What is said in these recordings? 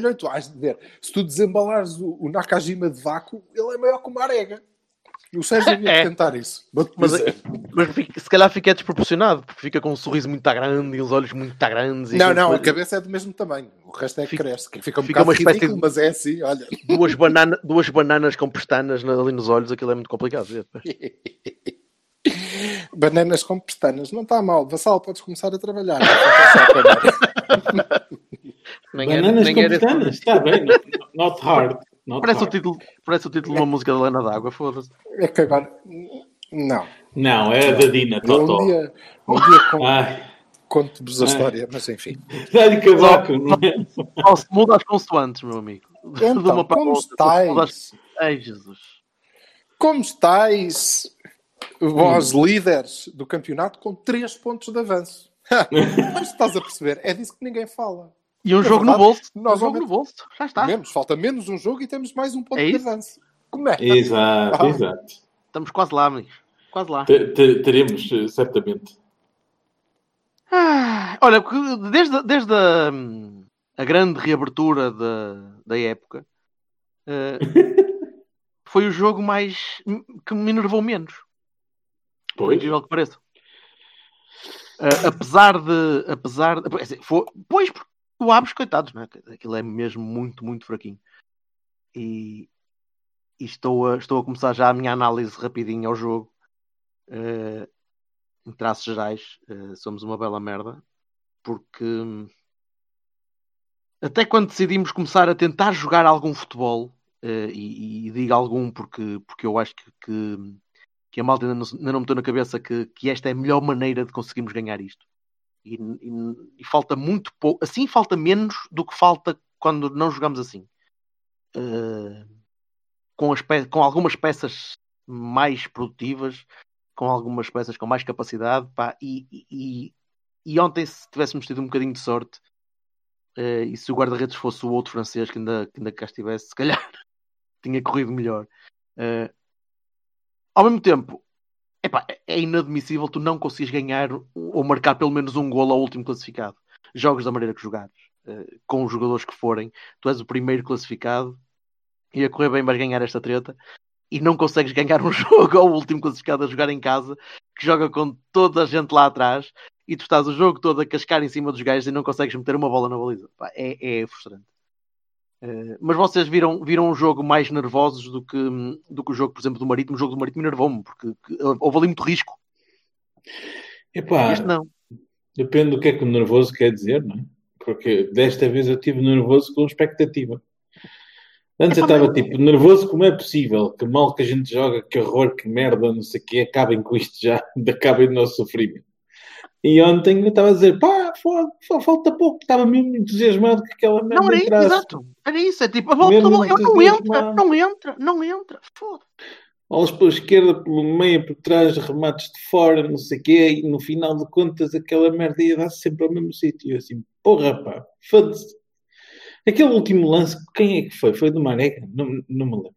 De ver. Se tu desembalares o, o Nakajima de vácuo, ele é maior que uma arega. O Sérgio devia É. tentar isso. Mas, dizer. mas fica- se calhar fica desproporcionado, porque fica com um sorriso muito grande e os olhos muito grandes. e Não, não, a depois- cabeça é do mesmo tamanho. O resto é que Fica- cresce. Que fica um fica bocado uma espécie ridículo, de- mas é assim, olha. duas, banana, duas bananas com pestanas na- ali nos olhos, aquilo é muito complicado. Bananas com pestanas. Não está mal. Vassal, podes começar a trabalhar. Era- Bananas com pestanas? Está bem. not- Not hard. Not Parece o, hard. título, parece o título de uma música da Helena d'Água, foda-se. É que agora. Não. Não, é a da Dina, Totó. Um dia, um dia con- Ai, conto-vos a história, mas enfim. dá-lhe cavaco, não é? Só se muda as consoantes, meu amigo. De Então, uma para a como outra, as- estáis? Ai, Jesus. Como estáis, vós líderes do campeonato, com 3 pontos de avanço? Mas estás a perceber, é disso que ninguém fala. E um Na jogo no verdade, bolso. nós um jogo no bolso. Já está. Menos, falta menos um jogo e temos mais um ponto É de avanço. Como é? Exato, Ah. exato. Estamos quase lá, amigos. Quase lá. Te- te- Teremos, eh, certamente. Ah, olha, desde, desde a, a grande reabertura da, da época, eh, foi o jogo mais que me enervou menos. Por Pois. incrível que pareça. Eh, apesar de. Apesar de. dizer, foi- pois, porque o Aves, coitados, né? aquilo é mesmo muito, muito fraquinho. E, e estou, a, estou a começar já a minha análise rapidinho ao jogo. Eh, em traços gerais, eh, somos uma bela merda. Porque até quando decidimos começar a tentar jogar algum futebol, eh, e, e digo algum porque, porque eu acho que, que, que a malta ainda não, ainda não meteu na cabeça que, que esta é a melhor maneira de conseguirmos ganhar isto. E, e- e falta muito pouco, assim falta menos do que falta quando não jogamos assim. Eh, com, as pe- com algumas peças mais produtivas, com algumas peças com mais capacidade, pá, e, e- e, ontem se tivéssemos tido um bocadinho de sorte, eh, e se o guarda-redes fosse o outro francês que ainda, que ainda cá estivesse, se calhar tinha corrido melhor. Eh, ao mesmo tempo, epá, é inadmissível tu não conseguires ganhar ou marcar pelo menos um golo ao último classificado. Jogos da maneira que jogares, eh, com os jogadores que forem, tu és o primeiro classificado e a correr bem vais ganhar esta treta e não consegues ganhar um jogo ao último classificado a jogar em casa que joga com toda a gente lá atrás e tu estás o jogo todo a cascar em cima dos gajos e não consegues meter uma bola na baliza. É, é frustrante. Eh, mas vocês viram, viram um jogo mais nervosos do que, do que o jogo, por exemplo, do Marítimo. O jogo do Marítimo enervou-me, porque que- houve ali muito risco. Epá, Este não. depende do que é que o nervoso quer dizer, não é? Porque desta vez eu estive nervoso com expectativa. Antes eu estava tipo, nervoso como é possível, que mal que a gente joga, que horror, que merda, não sei o quê, acabem com isto já, acabem do nosso sofrimento. E ontem eu estava a dizer, pá, foda, só falta pouco, estava mesmo entusiasmado que aquela merda Não era isso, exato. Era isso. É tipo, a bola, Mesmo a bola- eu não entra, não entra, não entra. Foda. Bolas pela esquerda, pelo meio, por trás, remates de fora, não sei o quê, e no final de contas aquela merda ia dar sempre ao mesmo sítio. Eu assim, porra, pá, foda-se. Aquele último lance, quem é que foi? Foi do Marega? Não, não me lembro.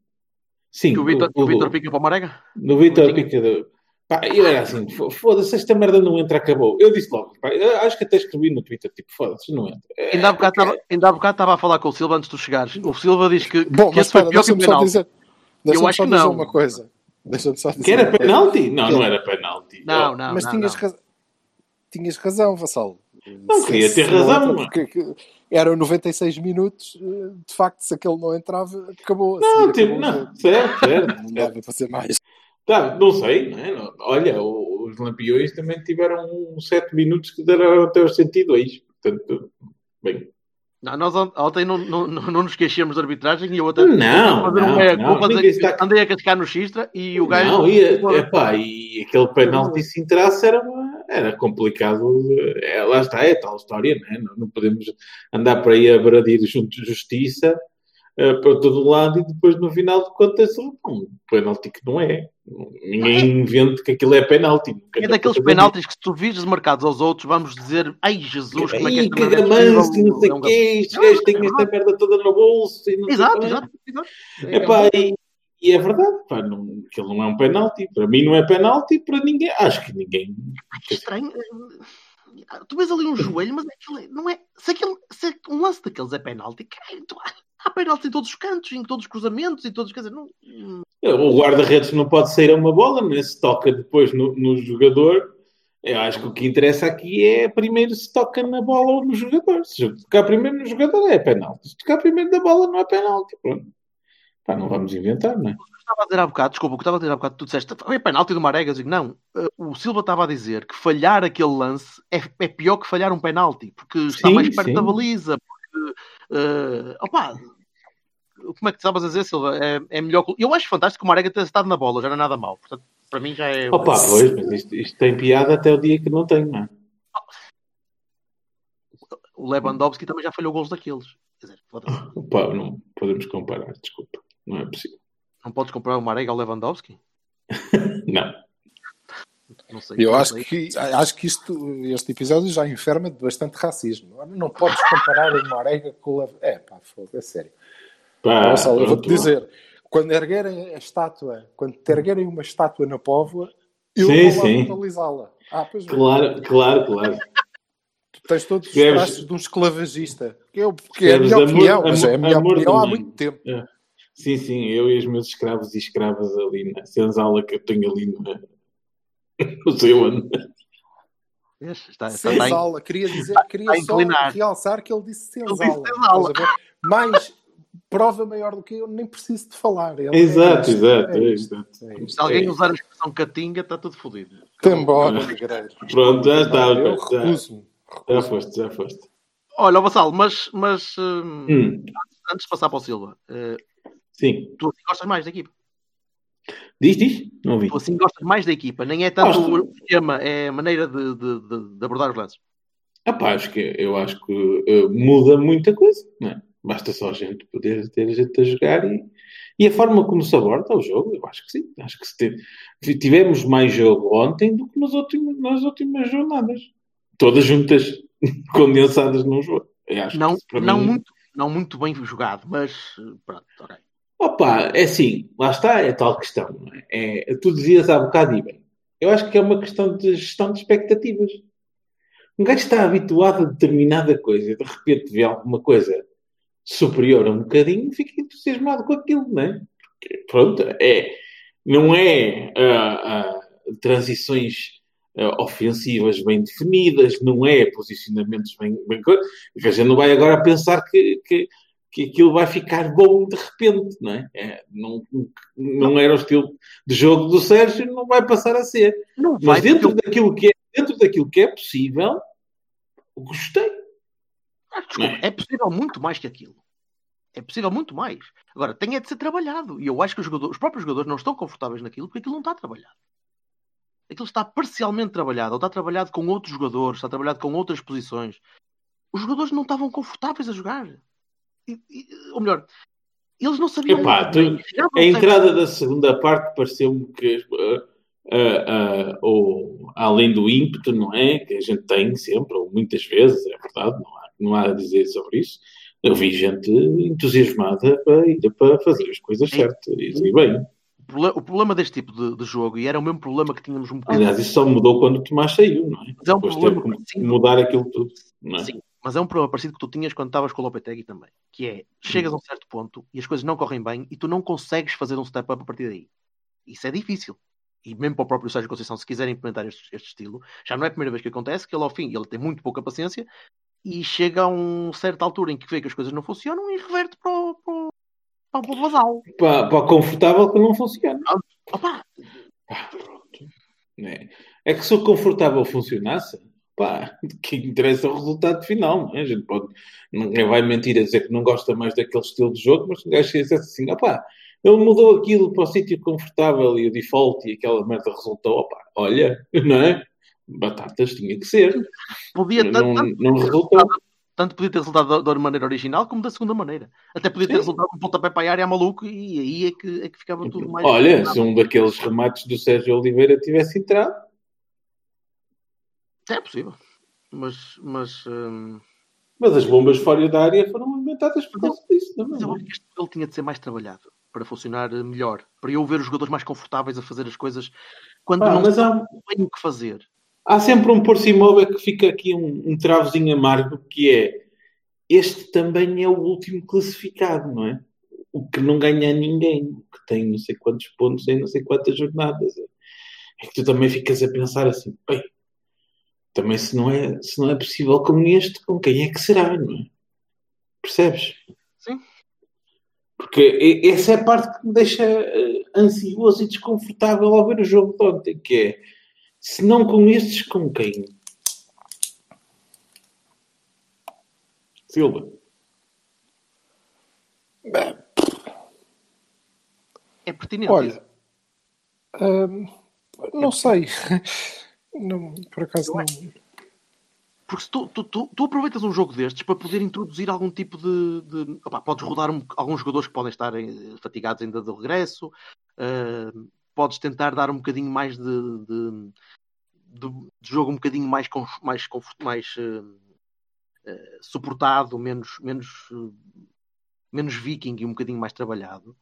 Sim, Que o Vitor, pica para o Marega? do Vitor. Pica. do- Pá, ele era assim, fo- foda-se, esta merda não entra, acabou. Eu disse logo, pá, eu acho que até escrevi no Twitter, tipo, foda-se, não entra. É, Ainda há bocado ainda há bocado estava a falar com o Silva antes de tu chegares. O Silva diz que, Bom, que mas esse foi pior que o deixa-me só penalti. dizer, deixa acho que não. uma coisa. Deixa-me só dizer que era penalti? Não, Que- não era penalti. Não, não, Mas não, tinhas, não. raz- tinhas razão, Vassal. Não Se- queria ter razão, porque- que- eram 96 minutos, eh, de facto, se aquele não entrava, acabou. Não, tipo, acabou não, certo, certo. Não certo. dava para ser mais. Tá, não sei, não é? Olha, os Lampiões também tiveram uns 7 minutos que deram até os 102. Portanto, bem. Não, nós ont- ontem não, não, não, nos queixamos de arbitragem e eu até Não, fazer não, não, culpa, dizer está- andei a cascar no Xistra e o gajo. Não, e, epá, e aquele penalti se entrasse era, era complicado. É, lá está, é tal história, não, não podemos andar por aí a bradir junto de justiça eh, para todo lado e depois no final de contas um penalti que não é. Ninguém inventa que aquilo é penalti. É daqueles penaltis que se tu vires marcados aos outros, vamos dizer, ai Jesus, como é que esta que é gamanço, possível?" não sei É o quê, Não, gajos têm é esta merda toda no bolso. Não Exato, é. exato, exato. É Epá, e, e é verdade, pá, não, aquilo não é um penalti. Para mim não é penalti, para ninguém. Acho que ninguém. que estranho. eh, Tu vês ali um joelho, mas aquilo é- não é. Se, aquele, se um lance daqueles é penalti, caralho, tu- há penalti em todos os cantos, em todos os cruzamentos, em todos. Quer dizer, não. O guarda-redes não pode sair a uma bola, né? se toca depois no, no jogador. Eu acho que o que interessa aqui é primeiro se toca na bola ou no jogador. Se tocar primeiro no jogador é penalti. Se tocar primeiro na bola não é penalti. Pronto. Pá, não vamos inventar, não é? estava a dizer há bocado, desculpa, o que estava a dizer há bocado, tu disseste, foi penalti do Marega, eu digo, não, eh, o Silva estava a dizer que falhar aquele lance é, é pior que falhar um penalti, porque está Sim, mais perto sim. da baliza, porque, eh, opá, como é que estavas a dizer, Silva? É, é melhor. Eu acho fantástico que o Marega tenha estado na bola, já não é nada mal, portanto, para mim já é... Opa, pois, mas isto, isto tem piada até o dia que não tem, não é? O Lewandowski também já falhou gols daqueles. Quer dizer. Opa, não podemos comparar, desculpa. Não é possível. não podes comprar o Marega ao Lewandowski? Não. Não sei. Eu acho sei. que, acho que isto, este episódio já enferma de bastante racismo. Não podes comparar o Marega com o... Lev- É, pá, foda, é sério. Pá, Gonçalo, eu vou-te dizer, quando erguerem a estátua, quando te erguerem uma estátua na Póvoa, eu Sim, vou lá vandalizá-la. Ah, pois bem. Claro, claro, claro. Tu tens todos os traços de um esclavagista. Que é, o- que é a minha amor- opinião, mas é a amor- minha amor opinião há muito tempo. É. Sim, sim, eu e os meus escravos e escravas ali na senzala que eu tenho ali no, onde. Vês? Está, está, está, Senzala, queria dizer, queria só realçar que ele disse Ele senzala. disse senzala. Estás a ver? Mais prova maior do que eu, nem preciso de falar. Ele é Exato, isto, exato, é é exato. é. Se alguém É. usar a expressão catinga, está tudo fodido. Embora, negreiro. Pronto, já está. Eu Já, recuso-me. já foste, já foste. Olha, ó, Vassalo, mas, mas hum, Hum, antes de passar para o Silva, eh, sim. tu assim gostas mais da equipa. Diz, diz? Não ouvi. Tu assim gostas mais da equipa. Nem é tanto Gosto. o esquema, é a maneira de, de, de- de abordar os lances. Ah, pá, acho que, eu acho que eh, muda muita coisa, não é? Basta só a gente poder ter gente a jogar e, e a forma como se aborda o jogo, eu acho que sim. Acho que se te- tivemos mais jogo ontem do que nas últimas, nas últimas jornadas. Todas juntas, condensadas num jogo. Eu acho que Não, não, mim- muito, não muito bem jogado, mas pronto, ok. Opa, é assim, lá está, é tal questão. É? É, tu dizias há bocado e bem. Eu acho que é uma questão de gestão de expectativas. Um gajo está habituado a determinada coisa, de repente vê alguma coisa superior a um bocadinho, fica entusiasmado com aquilo, não é? Porque, pronto, é, não é ah, ah, transições ah, ofensivas bem definidas, não é posicionamentos bem, bem a gente não vai agora pensar que, que, que aquilo vai ficar bom de repente, não é? É, não, não era o estilo de jogo do Sérgio, não vai passar a ser. Não vai, Mas dentro porque daquilo que é, dentro daquilo que é possível, gostei. ah, desculpa, é possível muito mais que aquilo. É possível muito mais. Agora, tem é de ser trabalhado. E eu acho que os, jogadores- os próprios jogadores não estão confortáveis naquilo porque aquilo não está trabalhado. Aquilo está parcialmente trabalhado, ou está trabalhado com outros jogadores, está trabalhado com outras posições. Os jogadores não estavam confortáveis a jogar. Ou melhor, eles não sabiam. Epá, tu- A entrada da segunda parte pareceu-me que, ah, ah, ah, ou, além do ímpeto, não é? Que a gente tem sempre, ou muitas vezes, é verdade, não há, não há a dizer sobre isso. Eu vi gente entusiasmada para para fazer as coisas certas e bem. O proble- O problema deste tipo de, de jogo, e era o mesmo problema que tínhamos um bocadinho. Aliás, isso só mudou quando o Tomás saiu, não é? Mas é um Depois problema teve que mudar aquilo tudo, não é? Sim, mas é um problema parecido que tu tinhas quando estavas com o Lopetegui também. Que é, chegas a um certo ponto e as coisas não correm bem e tu não consegues fazer um step up a partir daí. Isso é difícil. E mesmo para o próprio Sérgio Conceição, se quiser implementar este, este estilo, já não é a primeira vez que acontece, que ele ao fim, ele tem muito pouca paciência e chega a uma certa altura em que vê que as coisas não funcionam e reverte para o, para o, para o basal. Para, para o confortável que não funciona. Opa, Ah, pronto. É. é que se o confortável funcionasse, pá, que interessa o resultado final, não é? A gente pode, ninguém vai mentir a dizer que não gosta mais daquele estilo de jogo, mas o gajo diz assim, opá, ele mudou aquilo para o sítio confortável e o default e aquela merda resultou, opá, olha, não é? Batatas tinha que ser. Podia Não- tanto, tanto não podia ter resultou. resultado- tanto podia ter resultado da, da maneira original como da segunda maneira. Até podia ter Sim. resultado um pontapé para a área maluco e aí é que, é que ficava tudo mais. Olha, se um daqueles remates do Sérgio Oliveira tivesse entrado, É possível. Mas, mas, hum, mas as bombas fora da área foram inventadas por causa disso, não mas eu acho que este modelo tinha de ser mais trabalhado para funcionar eh, melhor. Para eu ver os jogadores mais confortáveis a fazer as coisas quando Ah, não mas há, bem o que fazer. há sempre um por imóvel que fica aqui um, um travozinho amargo que é este também é o último classificado, não é? O que não ganha ninguém, o que tem não sei quantos pontos em não sei quantas jornadas. É que tu também ficas a pensar assim, bem, também se não é, se não é possível com este, com quem é que será, não é? Percebes? Sim. Porque essa é a parte que me deixa eh, ansioso e desconfortável ao ver o jogo de ontem, que é se não com estes, com quem? Silva. É pertinente. Olha, hum, não sei. Não, por acaso não. Porque se tu, tu, tu, tu aproveitas um jogo destes para poder introduzir algum tipo de. de opá, podes rodar um- alguns jogadores que podem estar eh, fatigados ainda do regresso, eh, podes tentar dar um bocadinho mais de, de, de- jogo um bocadinho mais, mais, mais eh, eh, suportado, menos, menos, menos viking e um bocadinho mais trabalhado.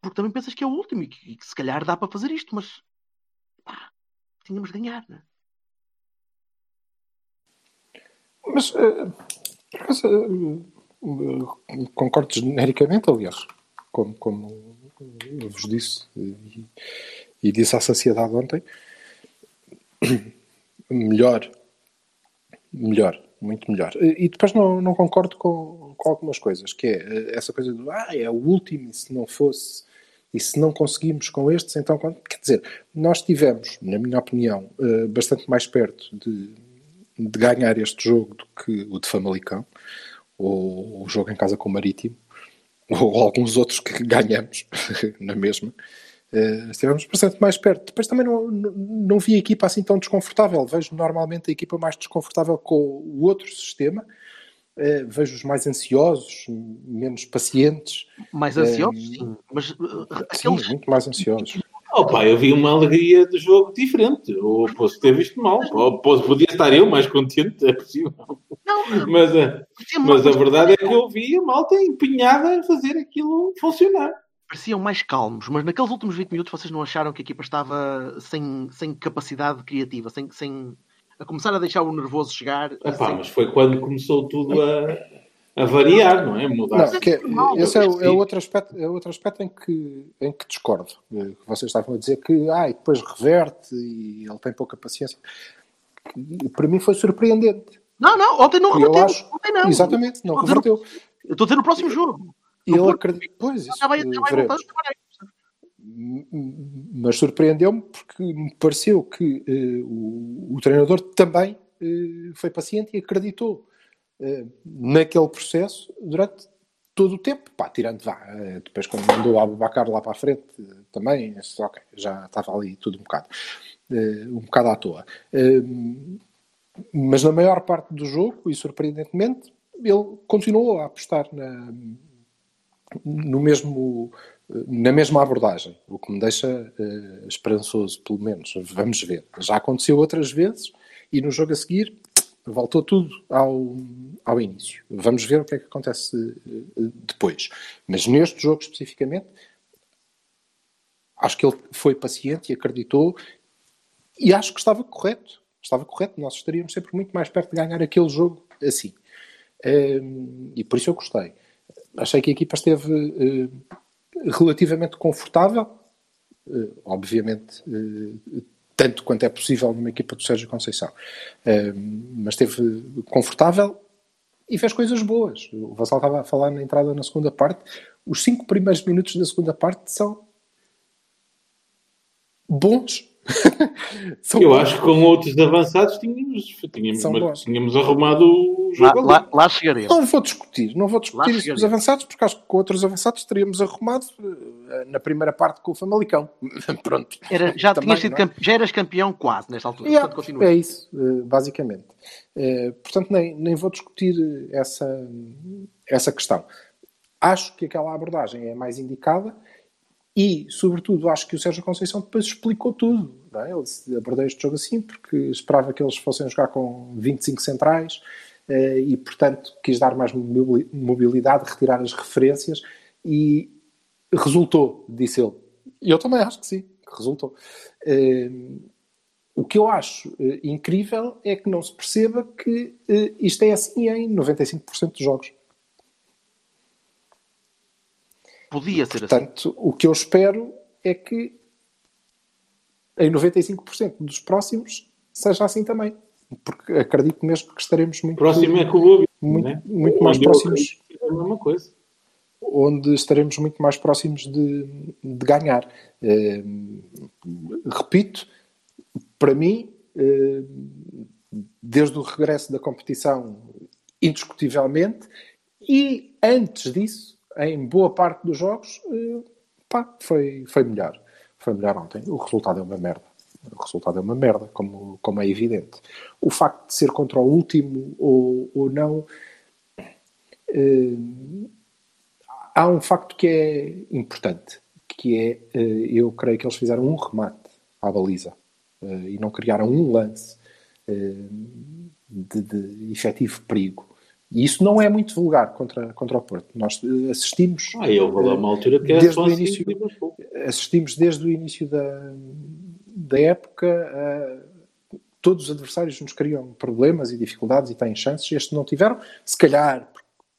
Porque também pensas que é o último e que, e que se calhar dá para fazer isto, mas pá, tínhamos de ganhar, né? Mas, acaso, eh, eh, concordo genericamente, aliás, como, como vos disse e, e disse à sociedade ontem, melhor, melhor, muito melhor. E depois não, não concordo com, com algumas coisas, que é eh, essa coisa do, ah, é o último, se não fosse, e se não conseguimos com estes, então, quer dizer, nós tivemos, na minha opinião, eh, bastante mais perto de, de ganhar este jogo do que o de Famalicão, ou o jogo em casa com o Marítimo, ou alguns outros que ganhamos na mesma. Eh, estivemos bastante mais perto. Depois também não, não, não vi a equipa assim tão desconfortável. Vejo normalmente a equipa mais desconfortável com o outro sistema. Eh, vejo os mais ansiosos, menos pacientes. Mais Eh, ansiosos, sim. Mas uh, Sim, aqueles, muito mais ansiosos. Oh pá, eu vi uma alegria de jogo diferente. Ou posso ter visto mal. Ou posso, podia estar eu mais contente, é possível. não, Mas, a- mas a verdade é que eu vi a malta empenhada em fazer aquilo funcionar. pareciam mais calmos, mas naqueles últimos 20 minutos vocês não acharam que a equipa estava sem, sem capacidade criativa, sem, sem a começar a deixar o nervoso chegar? Epá, sem- mas foi quando começou tudo a, a variar, não é? Mudar. Não, que é- esse é, é outro aspecto, é outro aspecto em, que, em que discordo. Eh, Vocês estavam a dizer que ah, e depois reverte e ele tem pouca paciência. E Para mim foi surpreendente. Não, não, ontem não eu reverteu. acho- Ontem não. Exatamente, não reverteu. Eu estou a dizer no próximo jogo. E ele acredita. Pois, isso Já vai, já vai voltar Mas surpreendeu-me porque me pareceu que eh, o, o treinador também eh, foi paciente e acreditou eh, naquele processo durante todo o tempo. Pá, tirando vá, depois quando mandou o Abubacar lá para a frente também, ok, já estava ali tudo um bocado, um bocado à toa. Mas na maior parte do jogo, e surpreendentemente, ele continuou a apostar na, no mesmo, na mesma abordagem, o que me deixa eh, esperançoso, pelo menos. Vamos ver. Já aconteceu outras vezes e no jogo a seguir voltou tudo ao, ao início. Vamos ver o que é que acontece eh, depois. Mas neste jogo especificamente, acho que ele foi paciente e acreditou e acho que estava correto. Estava correto. Nós estaríamos sempre muito mais perto de ganhar aquele jogo assim. Um, e por isso eu gostei. Achei que a equipa esteve uh, relativamente confortável, uh, obviamente, uh, tanto quanto é possível numa equipa do Sérgio Conceição, mas esteve confortável e fez coisas boas. O Vassal estava a falar na entrada na segunda parte. Os cinco primeiros minutos da segunda parte são bons. São Eu bons. acho que com outros avançados tínhamos, tínhamos, tínhamos arrumado o Lá, jogo. lá, lá chegaremos. Não vou discutir, não vou discutir Lá os avançados, porque acho que com outros avançados teríamos arrumado eh, na primeira parte com o Famalicão. Pronto. Era, já, Também, tinhas sido é? campe- já eras campeão quase nesta altura. Yeah, Portanto, é isso, eh, basicamente. Eh, portanto, nem, nem vou discutir essa, essa questão. Acho que aquela abordagem é mais indicada e, sobretudo, acho que o Sérgio Conceição depois explicou tudo. É? Ele abordei este jogo assim porque esperava que eles fossem jogar com 25 centrais eh, e, portanto, quis dar mais mobili- mobilidade, retirar as referências e resultou, disse ele. E eu também acho que sim, que resultou. Eh, o que eu acho eh, incrível é que não se perceba que isto é assim em 95% dos jogos. Podia ser assim. Portanto, o que eu espero é que em 95% dos próximos seja assim também. Porque acredito mesmo que estaremos muito, Próximo é Bobi. muito, né? muito mais próximos, é a mesma coisa. onde estaremos muito mais próximos de, de ganhar. Eh, repito, para mim, eh, desde o regresso da competição, indiscutivelmente, e antes disso, em boa parte dos jogos, eh, pá, foi, foi melhor. Foi melhor ontem. O resultado é uma merda. O resultado é uma merda, como, como é evidente. O facto de ser contra o último ou, ou não. eh, há um facto que é importante, que é, eh, eu creio que eles fizeram um remate à baliza e não criaram um lance de, de efetivo perigo. E isso não é muito vulgar contra, contra o Porto. Nós eh, assistimos, Ah, eu vou lá uma altura que era Desde o início. Assistimos desde o início da, da época a todos os adversários nos criam problemas e dificuldades e têm chances. Estes não tiveram, se calhar,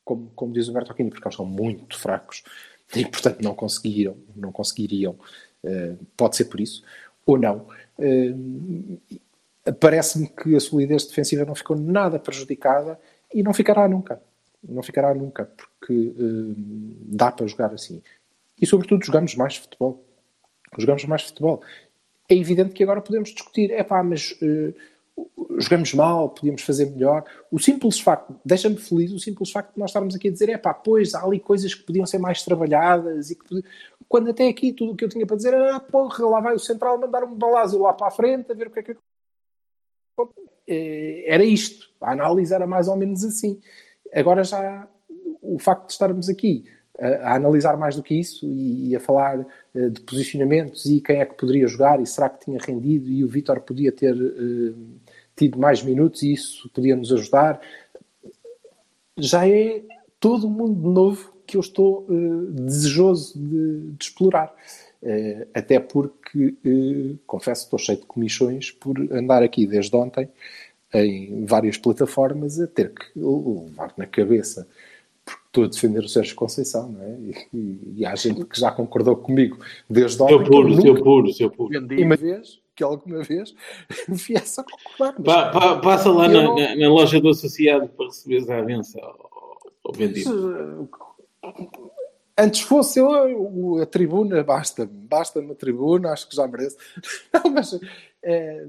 como, como diz o Bertolini, porque eles são muito fracos e, portanto, não conseguiram, não conseguiriam. Eh, pode ser por isso, ou não. Eh, Parece-me que a solidez defensiva não ficou nada prejudicada e não ficará nunca. Não ficará nunca, porque eh, dá para jogar assim. E, sobretudo, jogamos mais futebol. Jogamos mais futebol. É evidente que agora podemos discutir, é pá, mas eh, jogamos mal, podíamos fazer melhor. O simples facto, deixa-me feliz, o simples facto de nós estarmos aqui a dizer, é pá, pois há ali coisas que podiam ser mais trabalhadas e que quando até aqui tudo o que eu tinha para dizer era, ah, porra, lá vai o central mandar um balásio lá para a frente a ver o que é que era isto. A análise era mais ou menos assim. Agora já o facto de estarmos aqui a, a analisar mais do que isso e, e a falar eh, de posicionamentos e quem é que poderia jogar e será que tinha rendido e o Vítor podia ter eh, tido mais minutos e isso podia nos ajudar. Já é todo um mundo novo que eu estou eh, desejoso de, de explorar. Eh, até porque, eh, confesso, estou cheio de comissões por andar aqui desde ontem em várias plataformas a ter que levar na cabeça porque estou a defender o Sérgio Conceição, não é? E, e há gente que já concordou comigo desde ontem. Seu puro, seu puro, seu puro. Uma vez, que alguma vez, viesse a concordar. Pa- pa- passa lá na, não- na- na loja do associado para receberes a avença ao, ao vendido. Antes fosse eu, eu- a tribuna, basta-me, basta-me a tribuna, acho que já mereço. Não, mas eh,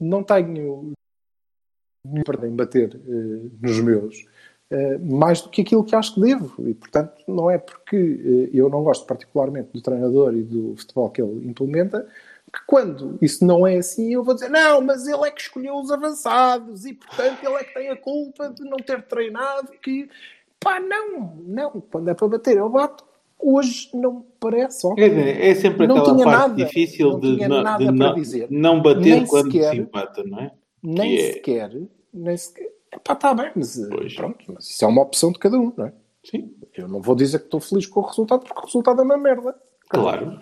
não tenho nenhum para em bater eh, nos meus, eh, mais do que aquilo que acho que devo. E, portanto, não é porque eh, eu não gosto particularmente do treinador e do futebol que ele implementa, que quando isso não é assim, eu vou dizer, não, mas ele é que escolheu os avançados e, portanto, ele é que tem a culpa de não ter treinado, que pá, não, não, quando é para bater, eu bato. Hoje não me parece, ó. Dizer, é sempre aquela parte nada, difícil de, de para não, dizer. não bater Nem quando sequer- se empata, não é? Nem é- sequer, nem sequer. Epá, está bem, mas eh, Pois. pronto, mas isso é uma opção de cada um, não é? Sim, Eu não vou dizer que estou feliz com o resultado, porque o resultado é uma merda. claro.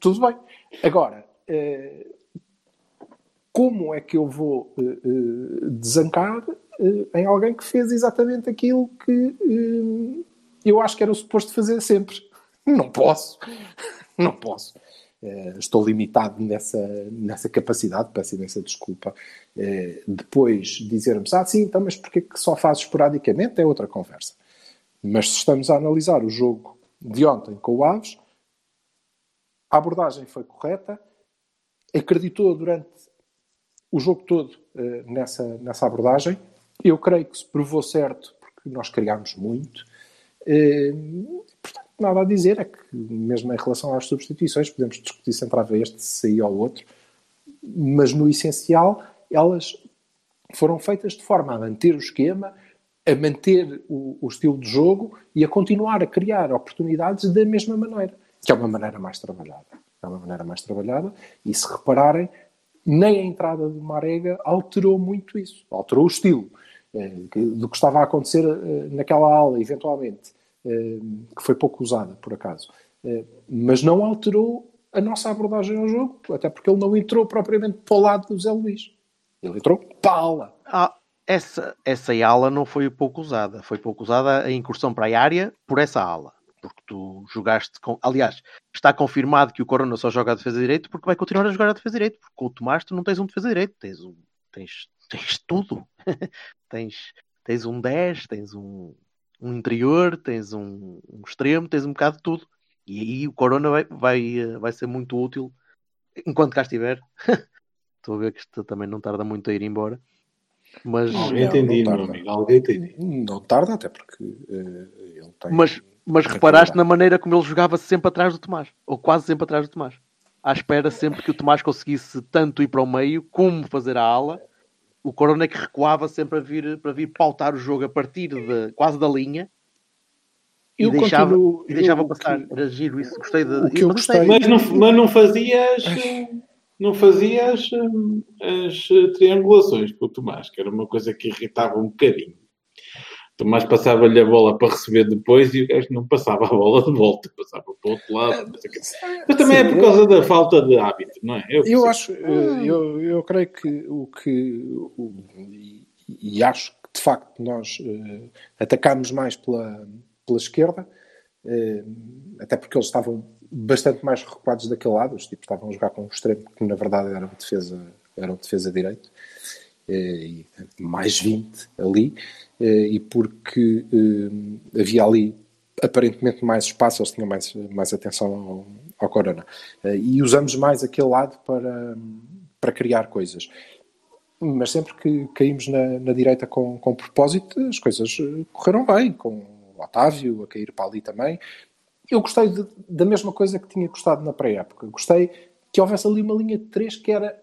Tudo bem. Agora, eh, como é que eu vou eh, eh, desancar eh, em alguém que fez exatamente aquilo que eu acho que era o suposto fazer sempre? Não posso. Não posso. Estou limitado nessa, nessa capacidade, peço imensa desculpa. Depois dizermos, ah, sim, então, mas porquê que só fazes esporadicamente? É outra conversa. Mas se estamos a analisar o jogo de ontem com o Aves, a abordagem foi correta. acreditou durante o jogo todo eh, nessa, nessa abordagem. Eu creio que se provou certo, porque nós criámos muito. Eh, portanto, nada a dizer, é que mesmo em relação às substituições, podemos discutir se entrava este, se saía ao outro, mas no essencial, elas foram feitas de forma a manter o esquema, a manter o, o estilo de jogo e a continuar a criar oportunidades da mesma maneira, que é uma maneira mais trabalhada. É uma maneira mais trabalhada, e se repararem, nem a entrada do Marega alterou muito isso, alterou o estilo eh, do que estava a acontecer eh, naquela aula, eventualmente, eh, que foi pouco usada, por acaso. Mas não alterou a nossa abordagem ao jogo, até porque ele não entrou propriamente para o lado do Zé Luís. Ele entrou para a aula. Ah, essa, essa ala não foi pouco usada. Foi pouco usada a incursão para a área por essa ala. Porque tu jogaste com. Aliás, está confirmado que o Corona só joga a defesa direito porque vai continuar a jogar a defesa direito. Porque com o Tomás tu não tens um defesa direito, tens, um, tens, tens tudo. tens, tens um 10, tens um, um interior, tens um, um extremo, tens um bocado de tudo. E aí o Corona vai, vai, eh, vai ser muito útil enquanto cá estiver. Estou a ver que isto também não tarda muito a ir embora. Mas, Alguém entendi, não tarda. amigo. Alguém entendi. Não tarda, até porque eh, ele tem. mas, mas tem reparaste na maneira como ele jogava sempre atrás do Tomás, ou quase sempre atrás do Tomás, à espera sempre que o Tomás conseguisse tanto ir para o meio como fazer a ala. O Corona é que recuava sempre a vir, para vir pautar o jogo a partir de, quase da linha e Eu deixava, continuo- e deixava eu- o passar. que- Era giro isso, gostei de. o que eu mas gostei- Mas não, mas não fazias. Não fazias hum, as triangulações com o Tomás, que era uma coisa que irritava um bocadinho. O Tomás passava-lhe a bola para receber depois e o gajo não passava a bola de volta, passava para o outro lado. o quê. Mas também é Sim, por causa da falta de hábito, não é? Eu percebo. acho, eh, eu, eu creio que o que o- e, acho que de facto nós eh, atacámos mais pela, pela esquerda, eh, até porque eles estavam bastante mais recuados daquele lado, os tipos estavam a jogar com um extremo que na verdade era um defesa, era um defesa direito, mais 20 ali, eh, e porque eh, havia ali aparentemente mais espaço, eles tinham mais, mais atenção ao, ao Corona. Eh, E usamos mais aquele lado para, para criar coisas. Mas sempre que caímos na, na direita com, com propósito, as coisas eh, correram bem, com o Otávio a cair para ali também. Eu gostei de- da mesma coisa que tinha gostado na pré-época. Gostei que houvesse ali uma linha de três que era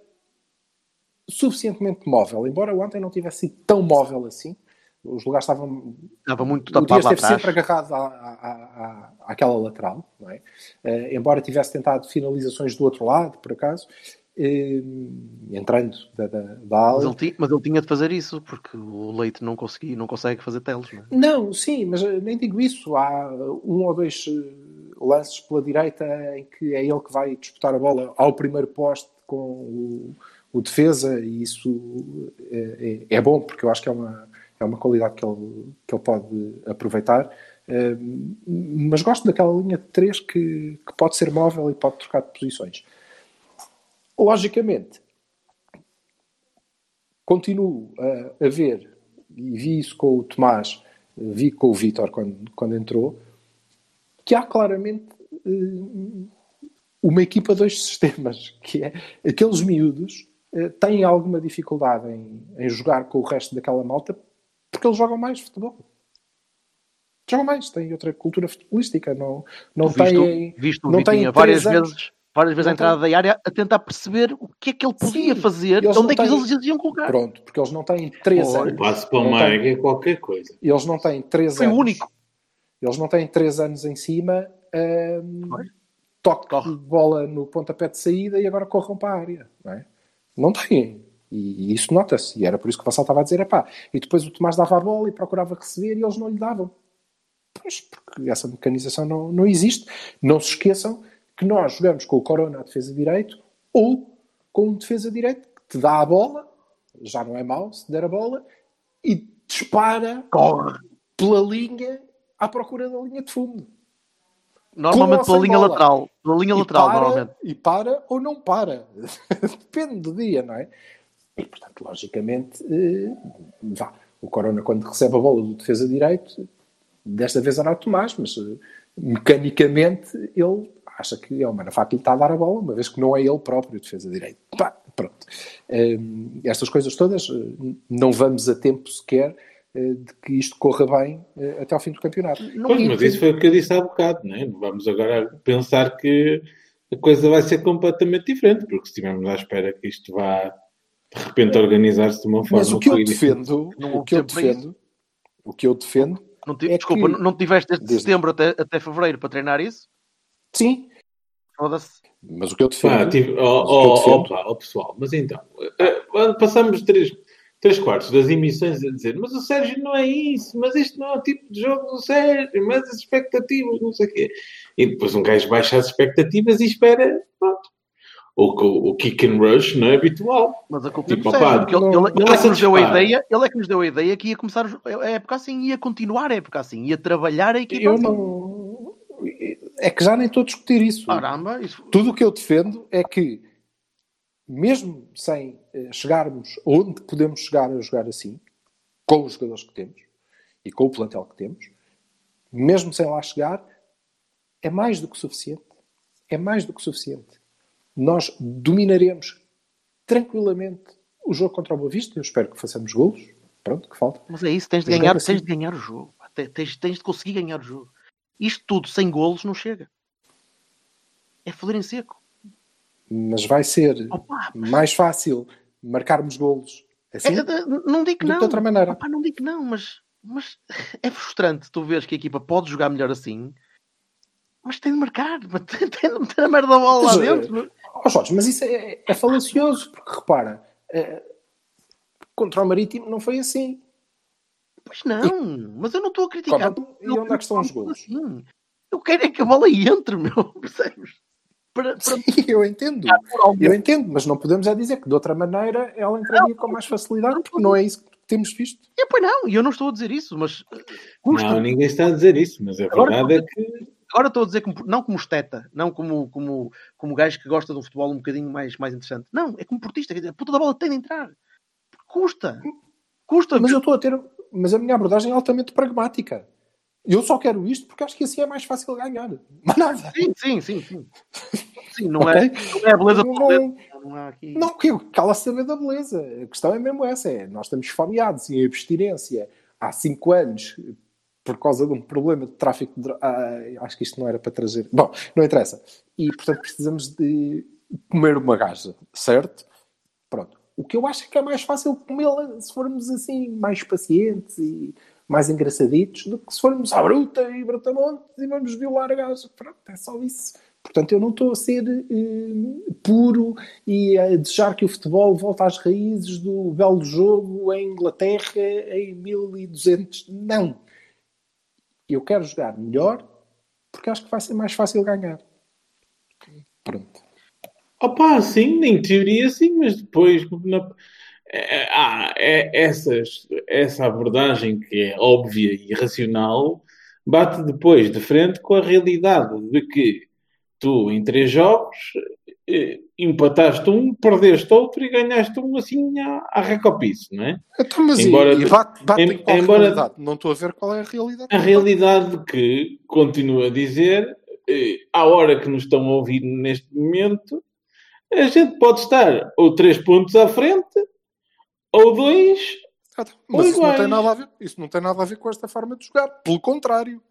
suficientemente móvel, embora ontem não tivesse sido tão móvel assim. Os lugares estavam Estava muito o Dias tapado esteve sempre agarrado à, à, à, àquela lateral, não é? Eh, embora tivesse tentado finalizações do outro lado, por acaso, eh, entrando da, da, da Mas ala. ele, tinha, mas ele tinha de fazer isso, porque o Leite não, consegui, não consegue fazer teles. Não é? Não, sim, mas eh, nem digo isso. Há um ou dois lances pela direita em que é ele que vai disputar a bola ao primeiro poste com o, o defesa, e isso é, é- bom, porque eu acho que é uma, é uma qualidade que ele, que ele pode aproveitar. Eh, Mas gosto daquela linha de três que, que pode ser móvel e pode trocar de posições. Logicamente, continuo a, a ver, e vi isso com o Tomás, vi com o Vítor quando, quando entrou, que há claramente eh, uma equipa dois sistemas, que é aqueles miúdos têm alguma dificuldade em, em jogar com o resto daquela malta porque eles jogam mais futebol. Jogam mais, têm outra cultura futebolística, não, não Tu viste, têm. visto o não têm várias anos. vezes, várias vezes entrada da área a tentar perceber o que é que ele podia Sim, fazer, onde não é que têm- eles iam colocar. Pronto, porque eles não têm três Olha, anos. O passo para o Marega é qualquer coisa. Eles não têm três Foi o anos. único. Eles não têm três anos em cima. hum, toque Corre. de bola no pontapé de saída e agora corram para a área. Não, é? Não têm. E, e isso nota-se. E era por isso que o Vassal estava a dizer: epá. E depois o Tomás dava a bola e procurava receber e eles não lhe davam. Pois, porque essa mecanização não, não existe. Não se esqueçam que nós jogamos com o Corona a defesa direito ou com um defesa direito que te dá a bola, já não é mau se der a bola, e dispara Corre. pela linha à procura da linha de fundo. Normalmente pela linha bola. lateral. Pela linha E lateral, para, normalmente. E para ou não para. Depende do dia, não é? E, portanto, logicamente, eh, vá. O Corona, quando recebe a bola do defesa direito, desta vez era o Tomás, mas eh, mecanicamente ele acha que é o Manafá que lhe está a dar a bola, uma vez que não é ele próprio defesa direito. Pá, pronto. Hum, estas coisas todas eh, não vamos a tempo sequer eh, de que isto corra bem eh, até ao fim do campeonato. Pois, mas isso foi o que eu disse há bocado, não é? Vamos agora pensar que a coisa vai ser completamente diferente, porque se estivermos à espera que isto vá de repente organizar-se de uma forma. Mas o que eu defendo, Não o que eu para defendo, o que eu defendo, Não tive- É desculpa, que- não tiveste desde, desde- setembro até, até fevereiro para treinar isso? sim, Foda-se. mas o que eu defendo, Pá, mas ó, o que eu ó, defendo- ó, pá, ó, pessoal, mas então, eh, passamos três, três quartos das emissões a dizer, mas o Sérgio não é isso, mas isto não é o tipo de jogo do Sérgio, mas as expectativas, não sei o quê. E depois um gajo baixa as expectativas e espera, pronto. O, o, o kick and rush não é habitual. Mas a culpa é do Tipo, Sérgio, porque ele, ele- ele é que nos deu a ideia, ele é que nos deu a ideia que ia começar a época assim, ia continuar a época assim, ia trabalhar a equipa eu assim. não. É que já nem estou a discutir isso. Caramba, isso... Tudo o que eu defendo é que, mesmo sem eh, chegarmos onde podemos chegar a jogar assim, com os jogadores que temos e com o plantel que temos, mesmo sem lá chegar, é mais do que suficiente. É mais do que suficiente. Nós dominaremos tranquilamente o jogo contra o Boa Vista. Eu espero que façamos golos. Pronto, que falta. Mas é isso, tens de ganhar, assim. tens de ganhar o jogo. Tens, tens de conseguir ganhar o jogo. Isto tudo sem golos não chega. É foder em seco. Mas vai ser Opa, mais fácil marcarmos golos assim é, é, não digo não. de outra maneira. Opa, não digo que não, mas, mas é frustrante tu veres que a equipa pode jogar melhor assim, mas tem de marcar, tem, tem de meter a merda da bola lá Mas, eh, dentro. Oh, Jorge, mas isso é, é falacioso, porque repara, eh, contra o Marítimo não foi assim. Pois não, mas eu não estou a criticar. Contra- e onde é que estão os golos? Assim. Eu quero é que a bola entre, meu, percebes? Para, para Sim, eu entendo. Eu entendo, mas não podemos é dizer que de outra maneira ela entraria com mais facilidade, porque não é isso que temos visto. É, pois não, e eu não estou a dizer isso, mas eh, custa. Não, ninguém está a dizer isso, mas a Agora- verdade é que Agora estou a dizer como- não como esteta, não como, como, como gajo que gosta de um futebol um bocadinho mais, mais interessante. Não, é como portista, quer dizer, a puta da bola tem de entrar. Custa. Custa. Mas eu estou a ter. Mas a minha abordagem é altamente pragmática. Eu só quero isto porque acho que assim é mais fácil ganhar. Mas nada. Sim, sim, sim. Sim, sim não, Ok? é, não é a beleza Não- beleza. Não há aqui. Não, que eu cala saber da beleza. A questão é mesmo essa: é, nós estamos esfomeados em abstinência há 5 anos por causa de um problema de tráfico de drogas. acho que isto não era para trazer. Bom, não interessa. E portanto precisamos de comer uma gaja, certo? Pronto. O que eu acho é que é mais fácil comê-la se formos assim, mais pacientes e mais engraçaditos, do que se formos à bruta e brutamonte e vamos violar a gaja. Pronto, é só isso. Portanto, eu não estou a ser eh, puro e a desejar que o futebol volte às raízes do belo jogo em Inglaterra em 1200. Não. Eu quero jogar melhor porque acho que vai ser mais fácil ganhar. Pronto. Opa, sim, em teoria sim, mas depois na- é, há é- essas, essa abordagem que é óbvia e racional bate depois de frente com a realidade de que tu, em três jogos, eh, empataste um, perdeste outro e ganhaste um assim à, à recopice, não é? Então, mas e- Embora- e, bate, bate em- embora- realidade? Não estou a ver qual é a realidade. A realidade que, continuo a dizer, eh, à hora que nos estão a ouvir neste momento, a gente pode estar ou três pontos à frente, ou dois, tá. Mas isso não, tem nada a ver, isso não tem nada a ver com esta forma de jogar. Pelo contrário.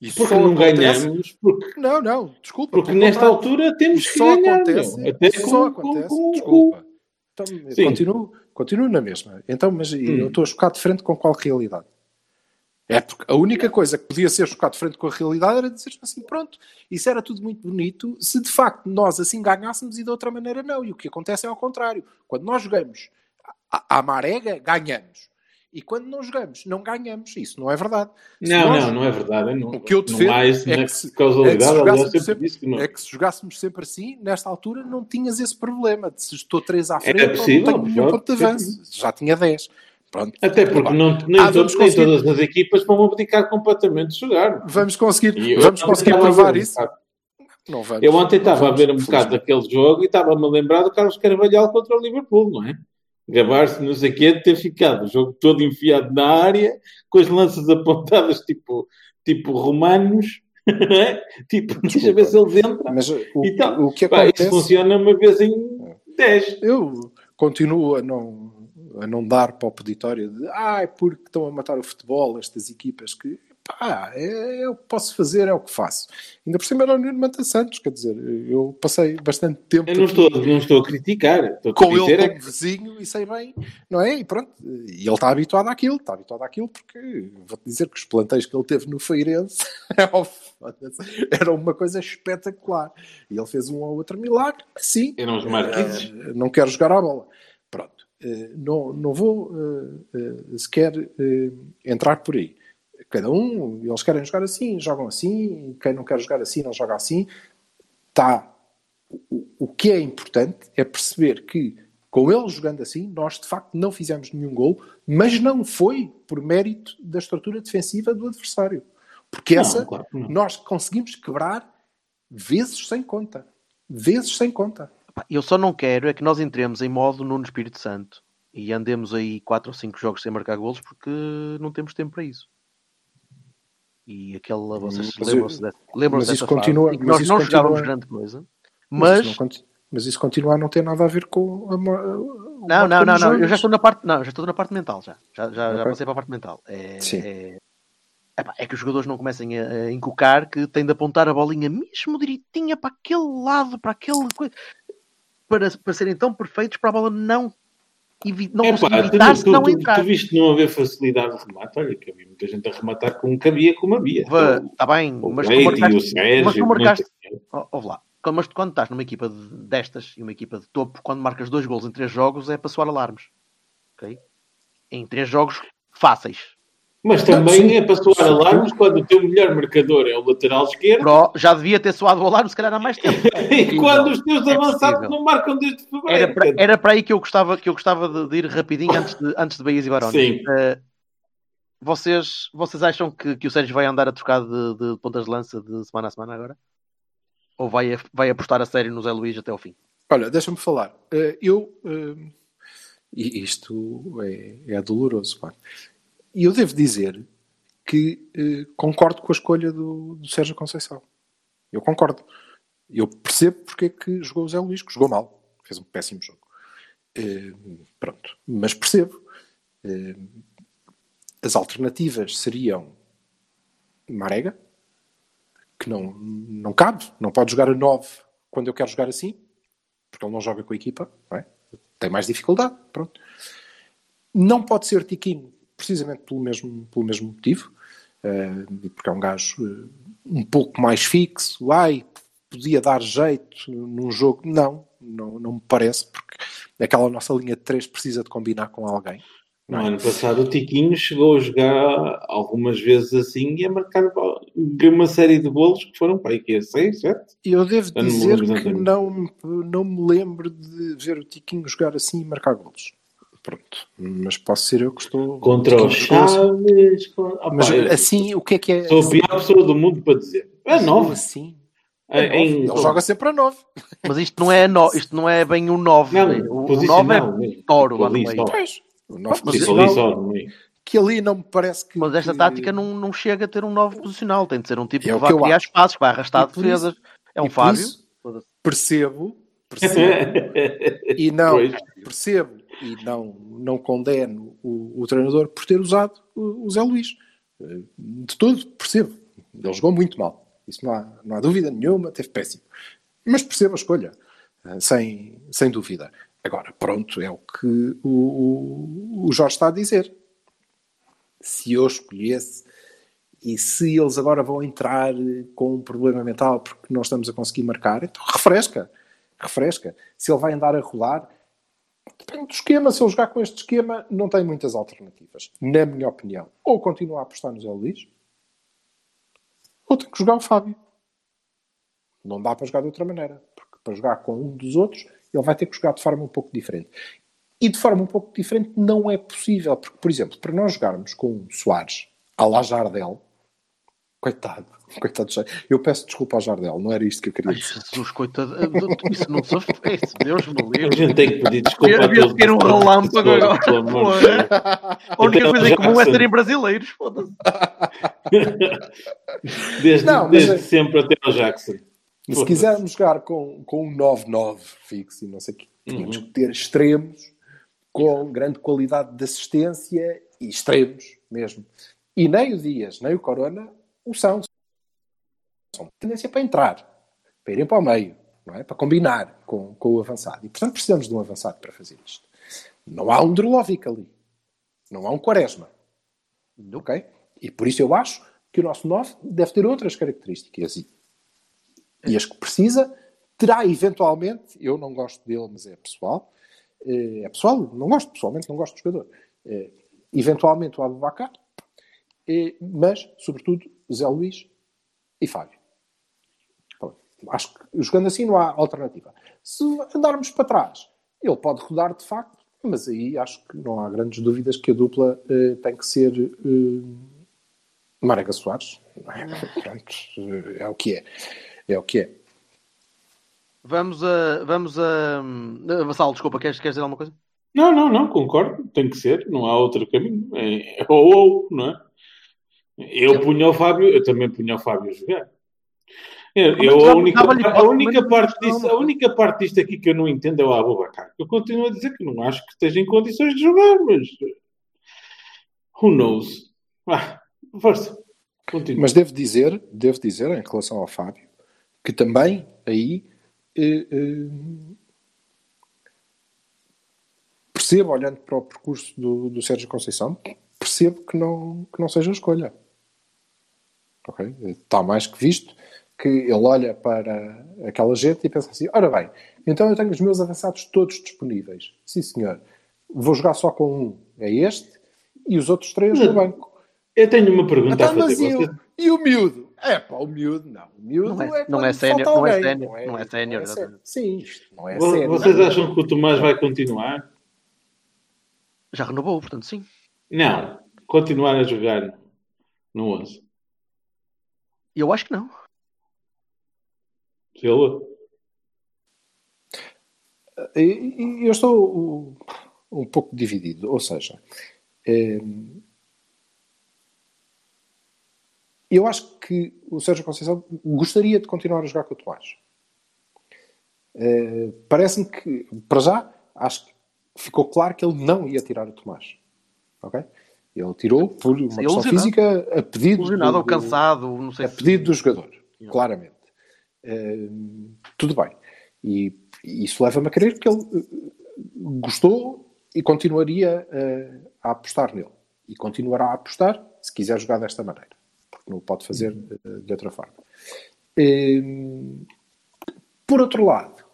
Isso porque só não acontece- ganhamos, porque, Não, não, desculpa. porque nesta altura temos que só ganhar, acontece, até com, só com- acontece, com- desculpa. Então, Sim. continuo, continuo na mesma. Então, mas Hum. eu estou a chocar de frente com qual realidade? É porque a única coisa que podia ser chocar de frente com a realidade era dizer assim, pronto, isso era tudo muito bonito, se de facto nós assim ganhássemos e de outra maneira não. E o que acontece é ao contrário. Quando nós jogamos à marega, ganhamos. E quando não jogamos, não ganhamos. Isso não é verdade. Se Não, nós- não, não é verdade. Não, O que eu defendo há esse é que se- é que se jogássemos sempre. É que se jogássemos sempre assim, nesta altura não tinhas esse problema de se estou 3 à frente Era possível, não tenho nenhum já- ponto de avanço. Já tinha 10. Pronto. Até porque não, nem, Ah, todos- nem todas as equipas vão abdicar completamente de jogar. Vamos conseguir, eu vamos conseguir ver provar isso? Não vamos. Eu ontem estava a ver um bocado daquele jogo e estava-me a lembrar do Carlos Carvalhal contra o Liverpool, não é? Gabar-se, não sei o quê, de ter ficado o jogo todo enfiado na área, com as lanças apontadas tipo, tipo romanos, tipo, deixa ver se eles entram. Mas o, Então, o que Pá, acontece... isso funciona uma vez em 10. Eu continuo a não, a não dar para o peditório de ah, porque estão a matar o futebol, estas equipas que pá, é, é o que posso fazer, é o que faço. Ainda por cima era o Nuno Manta Santos, quer dizer, eu passei bastante tempo Eu não estou, não estou a criticar. Estou a com dizer ele é como vizinho e sei bem, não é? E pronto, e ele está habituado àquilo, está habituado àquilo porque vou-te dizer que os plantéis que ele teve no Feirense oh, era uma coisa espetacular. E ele fez um ou outro milagre, sim, eram os marquises. eh, não quero jogar à bola. Pronto, eh, não, não vou eh, sequer entrar por aí. Cada um, eles querem jogar assim, jogam assim, quem não quer jogar assim, não joga assim. Tá. O, o que é importante é perceber que, com eles jogando assim, nós de facto não fizemos nenhum gol, mas não foi por mérito da estrutura defensiva do adversário. Porque Não, essa claro nós conseguimos quebrar vezes sem conta. Vezes sem conta. Eu só não quero é que nós entremos em modo Nuno Espírito Santo e andemos aí 4 ou 5 jogos sem marcar golos porque não temos tempo para isso. E aquela, vocês lembram-se dessa, lembram dessa isso fase continua- nós isso não continua- jogávamos grande coisa, Mas, mas isso não mas isso continua a não ter nada a ver com a, Não, não, não, não. Eu já estou na parte, não, já estou na parte mental já. Já, já, já Ok. passei para a parte mental. É, Sim. é, epá, é que os jogadores não comecem a, a encocar que têm de apontar a bolinha mesmo direitinha para aquele lado, para aquele coisa, para, para serem tão perfeitos para a bola não evi- não É conseguir pá, tu, evitar se tu, não tu, entrar. tu viste não haver facilidade de remate? Olha, que havia muita gente a rematar como cabia, como havia. Está tá bem, O mas tu marcaste, Sérgio. mas tu marcaste lá. Mas quando estás numa equipa de- destas e uma equipa de topo, quando marcas dois gols em três jogos, é para soar alarmes. Ok? Em três jogos fáceis. Mas também sim. é para soar alarmes quando o teu melhor marcador é o lateral esquerdo Pro, já devia ter soado o alarme, se calhar há mais tempo. e quando os teus É avançados possível. não marcam desde fevereiro. Era para, era para aí que eu gostava, que eu gostava de, de ir rapidinho antes de, antes de Baías e Barões. Sim. Eh, vocês, vocês acham que, que o Sérgio vai andar a trocar de, de pontas de lança de semana a semana agora? Ou vai, vai apostar a sério no Zé Luís até ao fim? Olha, deixa-me falar. Eh, Eu. E isto é, é doloroso, pá. E eu devo dizer que eh, concordo com a escolha do, do Sérgio Conceição. Eu concordo. Eu percebo porque é que jogou o Zé Luís, que jogou mal. Fez um péssimo jogo. Eh, pronto. Mas percebo. Eh, as alternativas seriam Marega, que não, não cabe, não pode jogar a 9 quando eu quero jogar assim, porque ele não joga com a equipa, não é? tem mais dificuldade, pronto. Não pode ser Tiquinho, precisamente pelo mesmo, pelo mesmo motivo, eh, porque é um gajo eh, um pouco mais fixo, ai, podia dar jeito num jogo, não, não, não me parece, porque aquela nossa linha de 3 precisa de combinar com alguém. No ano passado o Tiquinho chegou a jogar algumas vezes assim e a marcar uma série de bolos que foram para aí que é 6, 7. E eu devo dizer que não, não me lembro de ver o Tiquinho jogar assim e marcar golos. Pronto. Mas posso ser eu que estou. Contra os assim. Chaves. Ah, Mas pá, assim, o que é que é? Sou a pior pessoa do mundo para dizer. É Jogou 9. assim. Em, Ele joga sempre a 9. Mas isto não é, no, isto não é bem o 9. Não, o, o 9 posicional é mesmo. touro lá no Ali meio. Pois. O 9 Mas Tipo ali posicional, que ali não me parece que. Mas esta que- tática não, não chega a ter um 9 posicional. Tem de ser um tipo É que vai criar acho. espaços, que vai arrastar E defesas. É um Fábio. Percebo, percebo e não Pois. percebo e não, não condeno o, o treinador por ter usado o, o Zé Luís. Eh, De todo, percebo. Ele jogou muito mal. Isso não há, não há dúvida nenhuma, teve péssimo. Mas percebo a escolha, eh, sem, sem dúvida. Agora, pronto, é o que o, o, Jorge está a dizer. Se eu escolhesse e se eles agora vão entrar com um problema mental porque não estamos a conseguir marcar, então refresca. Refresca. Se ele vai andar a rolar, depende do esquema. Se ele jogar com este esquema, não tem muitas alternativas, na minha opinião. Ou continua a apostar no Zé Luís, ou tem que jogar o Fábio. Não dá para jogar de outra maneira, porque para jogar com um dos outros, ele vai ter que jogar de forma um pouco diferente. E de forma um pouco diferente não é possível, porque, por exemplo, para nós jogarmos com o Soares à la Jardel, Coitado, coitado. de- Eu peço desculpa ao Jardel, não era isto que eu queria Ai, dizer. Jesus, coitado. Isso não se fez. Deus me A livre. gente tem que pedir desculpa a Havia todos. de ter um relâmpago agora. Deus. A única Até coisa em comum é serem brasileiros. Foda-se. Desde, Não, desde é- sempre até ao Jackson. Se quisermos jogar com, com um 9-9 fixo e não sei o quê, tínhamos Uhum. que ter extremos com grande qualidade de assistência e extremos mesmo. E nem o Dias, nem o Corona são. Tendência para entrar, para irem para o meio, é? para combinar com, com o avançado. E portanto precisamos de um avançado para fazer isto. Não há um Drolovic ali. Não há um Quaresma. Ok? E por isso eu acho que o nosso 9 deve ter outras características. E e as que precisa, terá eventualmente, eu não gosto dele, mas é pessoal, eh, é pessoal, não gosto, pessoalmente não gosto do jogador, Eh, eventualmente o Abubacar, eh, mas, sobretudo, Zé Luís e Fábio. Pronto. Acho que jogando assim não há alternativa. Se andarmos para trás, ele pode rodar de facto, mas aí acho que não há grandes dúvidas que a dupla eh, tem que ser eh, Marega Soares. é? Eh, é o que é. É o que é. Vamos a. Vamos a. a Vassal, desculpa, queres, queres dizer alguma coisa? Não, não, não, concordo. Tem que ser. Não há outro caminho. É, é ou ou, não é? Eu punha o Fábio, eu também punha o Fábio a jogar. Eu, Mas eu- a, única, a, única parte disso, a única parte disto aqui que eu não entendo é o Abubacar. Eu continuo a dizer que não acho que esteja em condições de jogar, mas who knows? Ah, força. Continua. Mas devo dizer, devo dizer, em relação ao Fábio, que também aí eh, eh, percebo, olhando para o percurso do, do Sérgio Conceição, percebo que não, que não seja a escolha. Ok? Está mais que visto que ele olha para aquela gente e pensa assim: ora bem, então eu tenho os meus avançados todos disponíveis. Sim, senhor. Vou jogar só com um, é este, e os outros três no banco. Eu tenho uma pergunta Então, a mas fazer. e, Vocês- o, e o miúdo? É pá, o miúdo não. O miúdo Não é- é, não é sénior- não é sénior, não é sénior, sé- exatamente. Sim, isto não é sério. Vocês acham que o Tomás vai continuar? Já renovou, portanto, sim. Não. Continuar a jogar no 11. Eu acho que não. Silva? Eu estou um, um pouco dividido, ou seja, eh, eu acho que o Sérgio Conceição gostaria de continuar a jogar com o Tomás. Eh, Parece-me que, para já, acho que ficou claro que ele não ia tirar o Tomás. Ok? Ele tirou por uma Sim, ilusionado. física a pedido Ilusionado do- ou cansado, não sei a pedido do jogador, claramente. Eh, tudo bem. E, e isso leva-me a crer que ele eh, gostou e continuaria eh, a apostar nele. E continuará a apostar se quiser jogar desta maneira. Porque não o pode fazer eh, de outra forma. Por outro lado,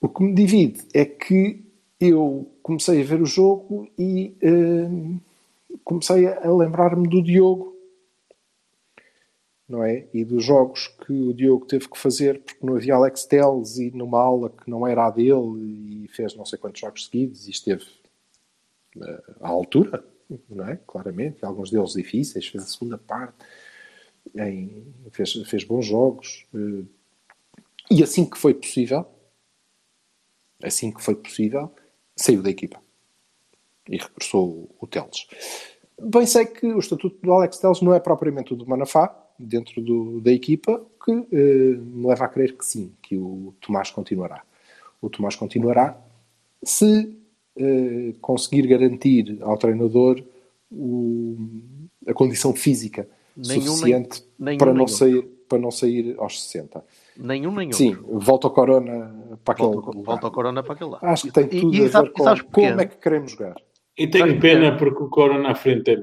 o que me divide é que eu comecei a ver o jogo e eh, comecei a lembrar-me do Diogo não é? E dos jogos que o Diogo teve que fazer porque não havia Alex Telles e numa aula que não era a dele e fez não sei quantos jogos seguidos e esteve eh, à altura, não é? Claramente, alguns deles difíceis, fez a segunda parte, em- fez, fez bons jogos. eh, e assim que foi possível, assim que foi possível, saiu da equipa e regressou o Teles. Bem sei que o estatuto do Alex Teles não é propriamente o do Manafá, dentro do- da equipa, que eh, me leva a crer que sim, que o Tomás continuará. O Tomás continuará se eh, conseguir garantir ao treinador o- a condição física Nenhum, suficiente nem- nenhum, para, não nenhum. sair, para não sair aos 60. Nenhum, nem Sim, volta o Corona para aquele Volta, lugar. volta ao Corona para aquele lado. Acho que tem E- tudo e a sabe- ver e com como é que queremos jogar. E tenho pena porque o Corona à frente é.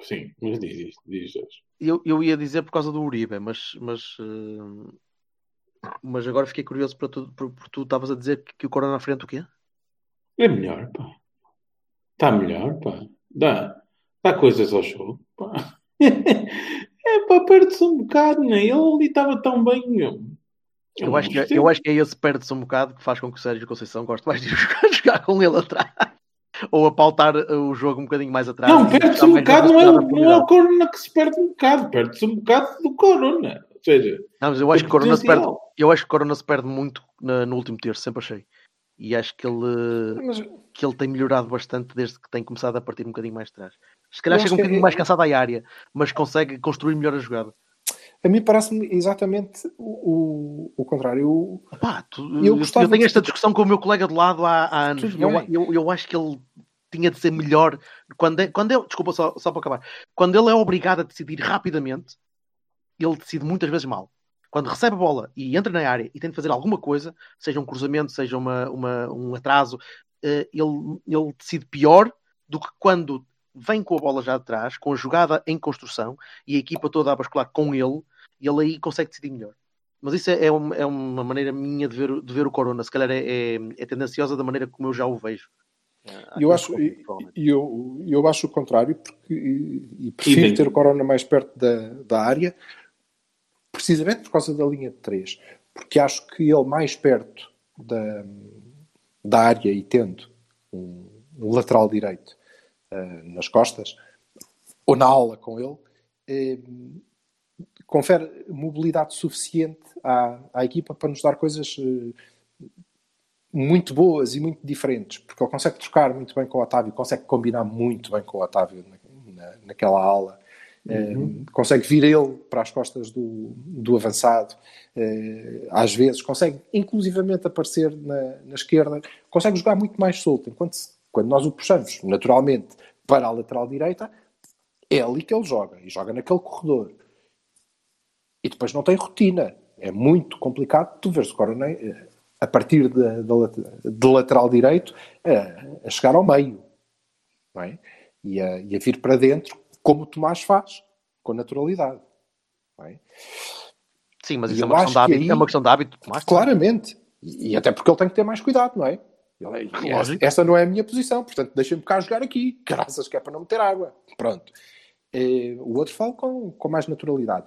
Sim, mas diz isto, diz Jorge. Eu, eu ia dizer por causa do Uribe, mas, mas, eh, mas agora fiquei curioso para tu, por, por tu estavas a dizer que, que o Corona à frente o quê? É melhor, pá. Está melhor, pá. Dá, dá coisas ao show, pá. É pá, perde-se um bocado, né? Ele ali estava tão bem, meu. Eu acho, que, é- eu acho que é esse perde-se um bocado que faz com que o Sérgio Conceição goste mais de jogar, jogar com ele atrás. ou a pautar o jogo um bocadinho mais atrás. Não, perde-se um bocado, não é, não é o. Corona que se perde um bocado, perde-se um bocado do Corona. Ou seja, Não, mas eu acho que o Corona se perde, eu acho que o Corona se perde muito na- no último terço, sempre achei. E acho que ele, Mas que ele tem melhorado bastante desde que tem começado a partir um bocadinho mais de trás. Se calhar chega um bocadinho é- mais cansado à área, mas consegue construir melhor a jogada. a mim parece-me exatamente o, o, o contrário. O- tu- Eu eu, tenho esta discussão com o meu colega de lado há, há anos. Eu, eu, eu acho que ele tinha de ser melhor quando, é, quando ele, desculpa só, só para acabar, quando ele é obrigado a decidir rapidamente, ele decide muitas vezes mal. Quando recebe a bola e entra na área e tem de fazer alguma coisa, seja um cruzamento, seja uma, uma- um atraso, eh, ele, ele decide pior do que quando vem com a bola já de trás, com a jogada em construção e a equipa toda a bascular com ele, e ele aí consegue decidir melhor. Mas isso é, é uma, é uma maneira minha de ver, o- de ver o Corona. Se calhar é, é, é tendenciosa da maneira como eu já o vejo. Ah, Eu acho, e- e eu, eu acho o contrário, porque e, e prefiro Idem. ter o Corona mais perto da, da área, precisamente por causa da linha de 3. Porque acho que ele mais perto da, da área e tendo um, um lateral direito nas costas, ou na aula com ele, eh, confere mobilidade suficiente à, à equipa para nos dar coisas eh, muito boas e muito diferentes, porque ele consegue trocar muito bem com o Otávio, consegue combinar muito bem com o Otávio na, na- naquela aula, eh, consegue vir ele para as costas do, do avançado, eh, às vezes, consegue inclusivamente aparecer na, na esquerda, consegue jogar muito mais solto, enquanto se- quando nós o puxamos naturalmente para a lateral direita, é ali que ele joga, e joga naquele corredor. E depois não tem rotina. É muito complicado tu veres o Corona eh, a partir de lateral direito a, a chegar ao meio. É? e, a, e a vir para dentro, como o Tomás faz, com naturalidade. É? Sim, mas isso é uma, questão acho de que hábito, aí- é uma questão de hábito. Tomás. Claramente. E, e até porque ele tem que ter mais cuidado, não é? Lógico. esta não é a minha posição, portanto deixa-me cá jogar aqui. Graças que é para não meter água. Pronto. Eh, o outro fala com, com mais naturalidade.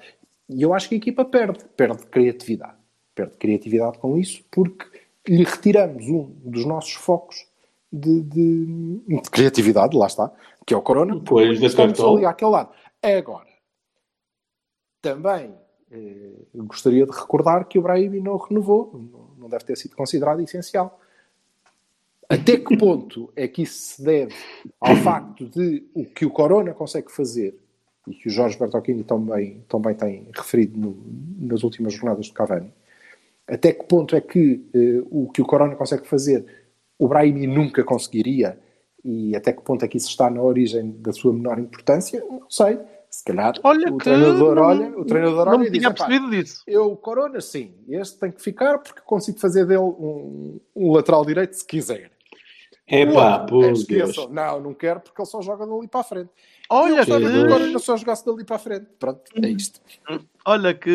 E eu acho que a equipa perde. Perde criatividade. Perde criatividade com isso porque lhe retiramos um dos nossos focos de, de- de criatividade, lá está, que é o Corona. Pois, estamos ali àquele lado. Agora, também eh, gostaria de recordar que o Brahim não renovou, não deve ter sido considerado essencial. Até que ponto é que isso se deve ao facto de o que o Corona consegue fazer e que o Jorge Bertocchini também, também tem referido no- nas últimas jornadas do Cavani, até que ponto é que eh, o que o Corona consegue fazer o Brahimi nunca conseguiria e até que ponto é que isso está na origem da sua menor importância? Não sei. Se calhar Olha o treinador não- olha, o treinador não olha me e diz, tinha "Epá, percebido disso. eu, Corona, sim. Este tem que ficar porque consigo fazer dele um, um lateral direito se quiser. É pá, é, Deus. esqueçam. Não, não quero porque ele só joga dali para a frente. Olha que Jesus. Corona só jogasse dali para a frente. Pronto, é isto. Olha que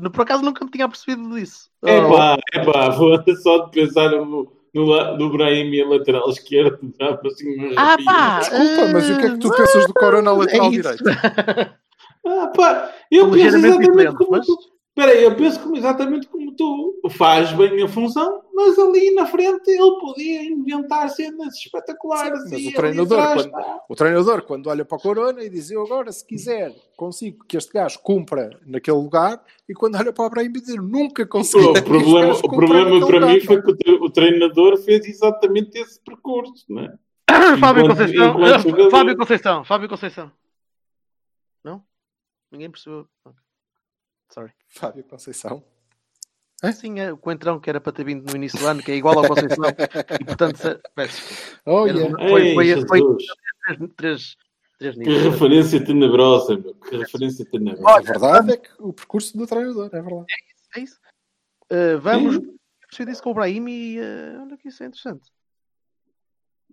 no- por acaso nunca me tinha percebido disso. É Oh, pá, é pá, vou só de pensar no, no, no Brahim e a lateral esquerda, dá para assim umas Ah, pá! Desculpa, mas o que é que tu pensas do Corona ao lateral É direito? Ah, pá, eu penso exatamente como mas- tu. Espera aí, eu penso como, exatamente como tu. Faz bem a função, mas ali na frente ele podia inventar cenas espetaculares. Sim, mas e o treinador, atrás, quando-. O treinador, quando olha para o Corona e diz eu agora, se quiser, consigo que este gajo cumpra naquele lugar, e quando olha para o Brahim diz nunca consigo. O problema, o problema para mim foi que o, tre- o treinador fez exatamente esse percurso, não é? Fábio Enquanto- Conceição. enquanto. Fábio Conceição. Fábio Conceição. Não? Ninguém percebeu. Ok. Sorry. Fábio Conceição. Sim, é o coentrão que era para ter vindo no início do ano, que é igual ao Conceição. e portanto, se... peço. Oh, Era yeah. Foi- Ei, foi- Jesus, foi- Três, três, três que níveis. referência tenebrosa, meu. Que referência tenebrosa. A verdade é que o percurso do treinador, é verdade. É isso. Uh, vamos. Hum. Eu percebi disso com o Brahim e uh, olha que isso é interessante.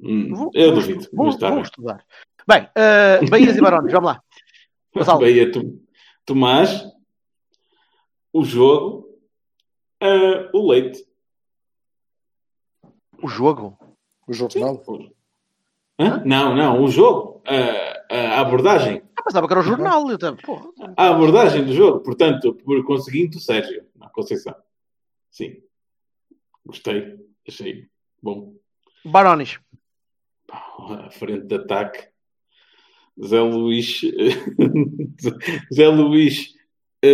Hum, Vou, eu vou duvido, vou, está vou bem. estudar. Bem, uh, Bahias e Barões, vamos lá. Gonçalo. Bahia, tu, Tomás, o jogo, ah, o leite. O jogo. O jornal. Hã? Não, não, o jogo, a, a abordagem. Eu pensava que era o jornal. Eu tava, porra. A abordagem do jogo, portanto, por conseguinte, o Sérgio, na Conceição. Sim. Gostei, achei bom. À frente de ataque. Zé Luís, Zé Luís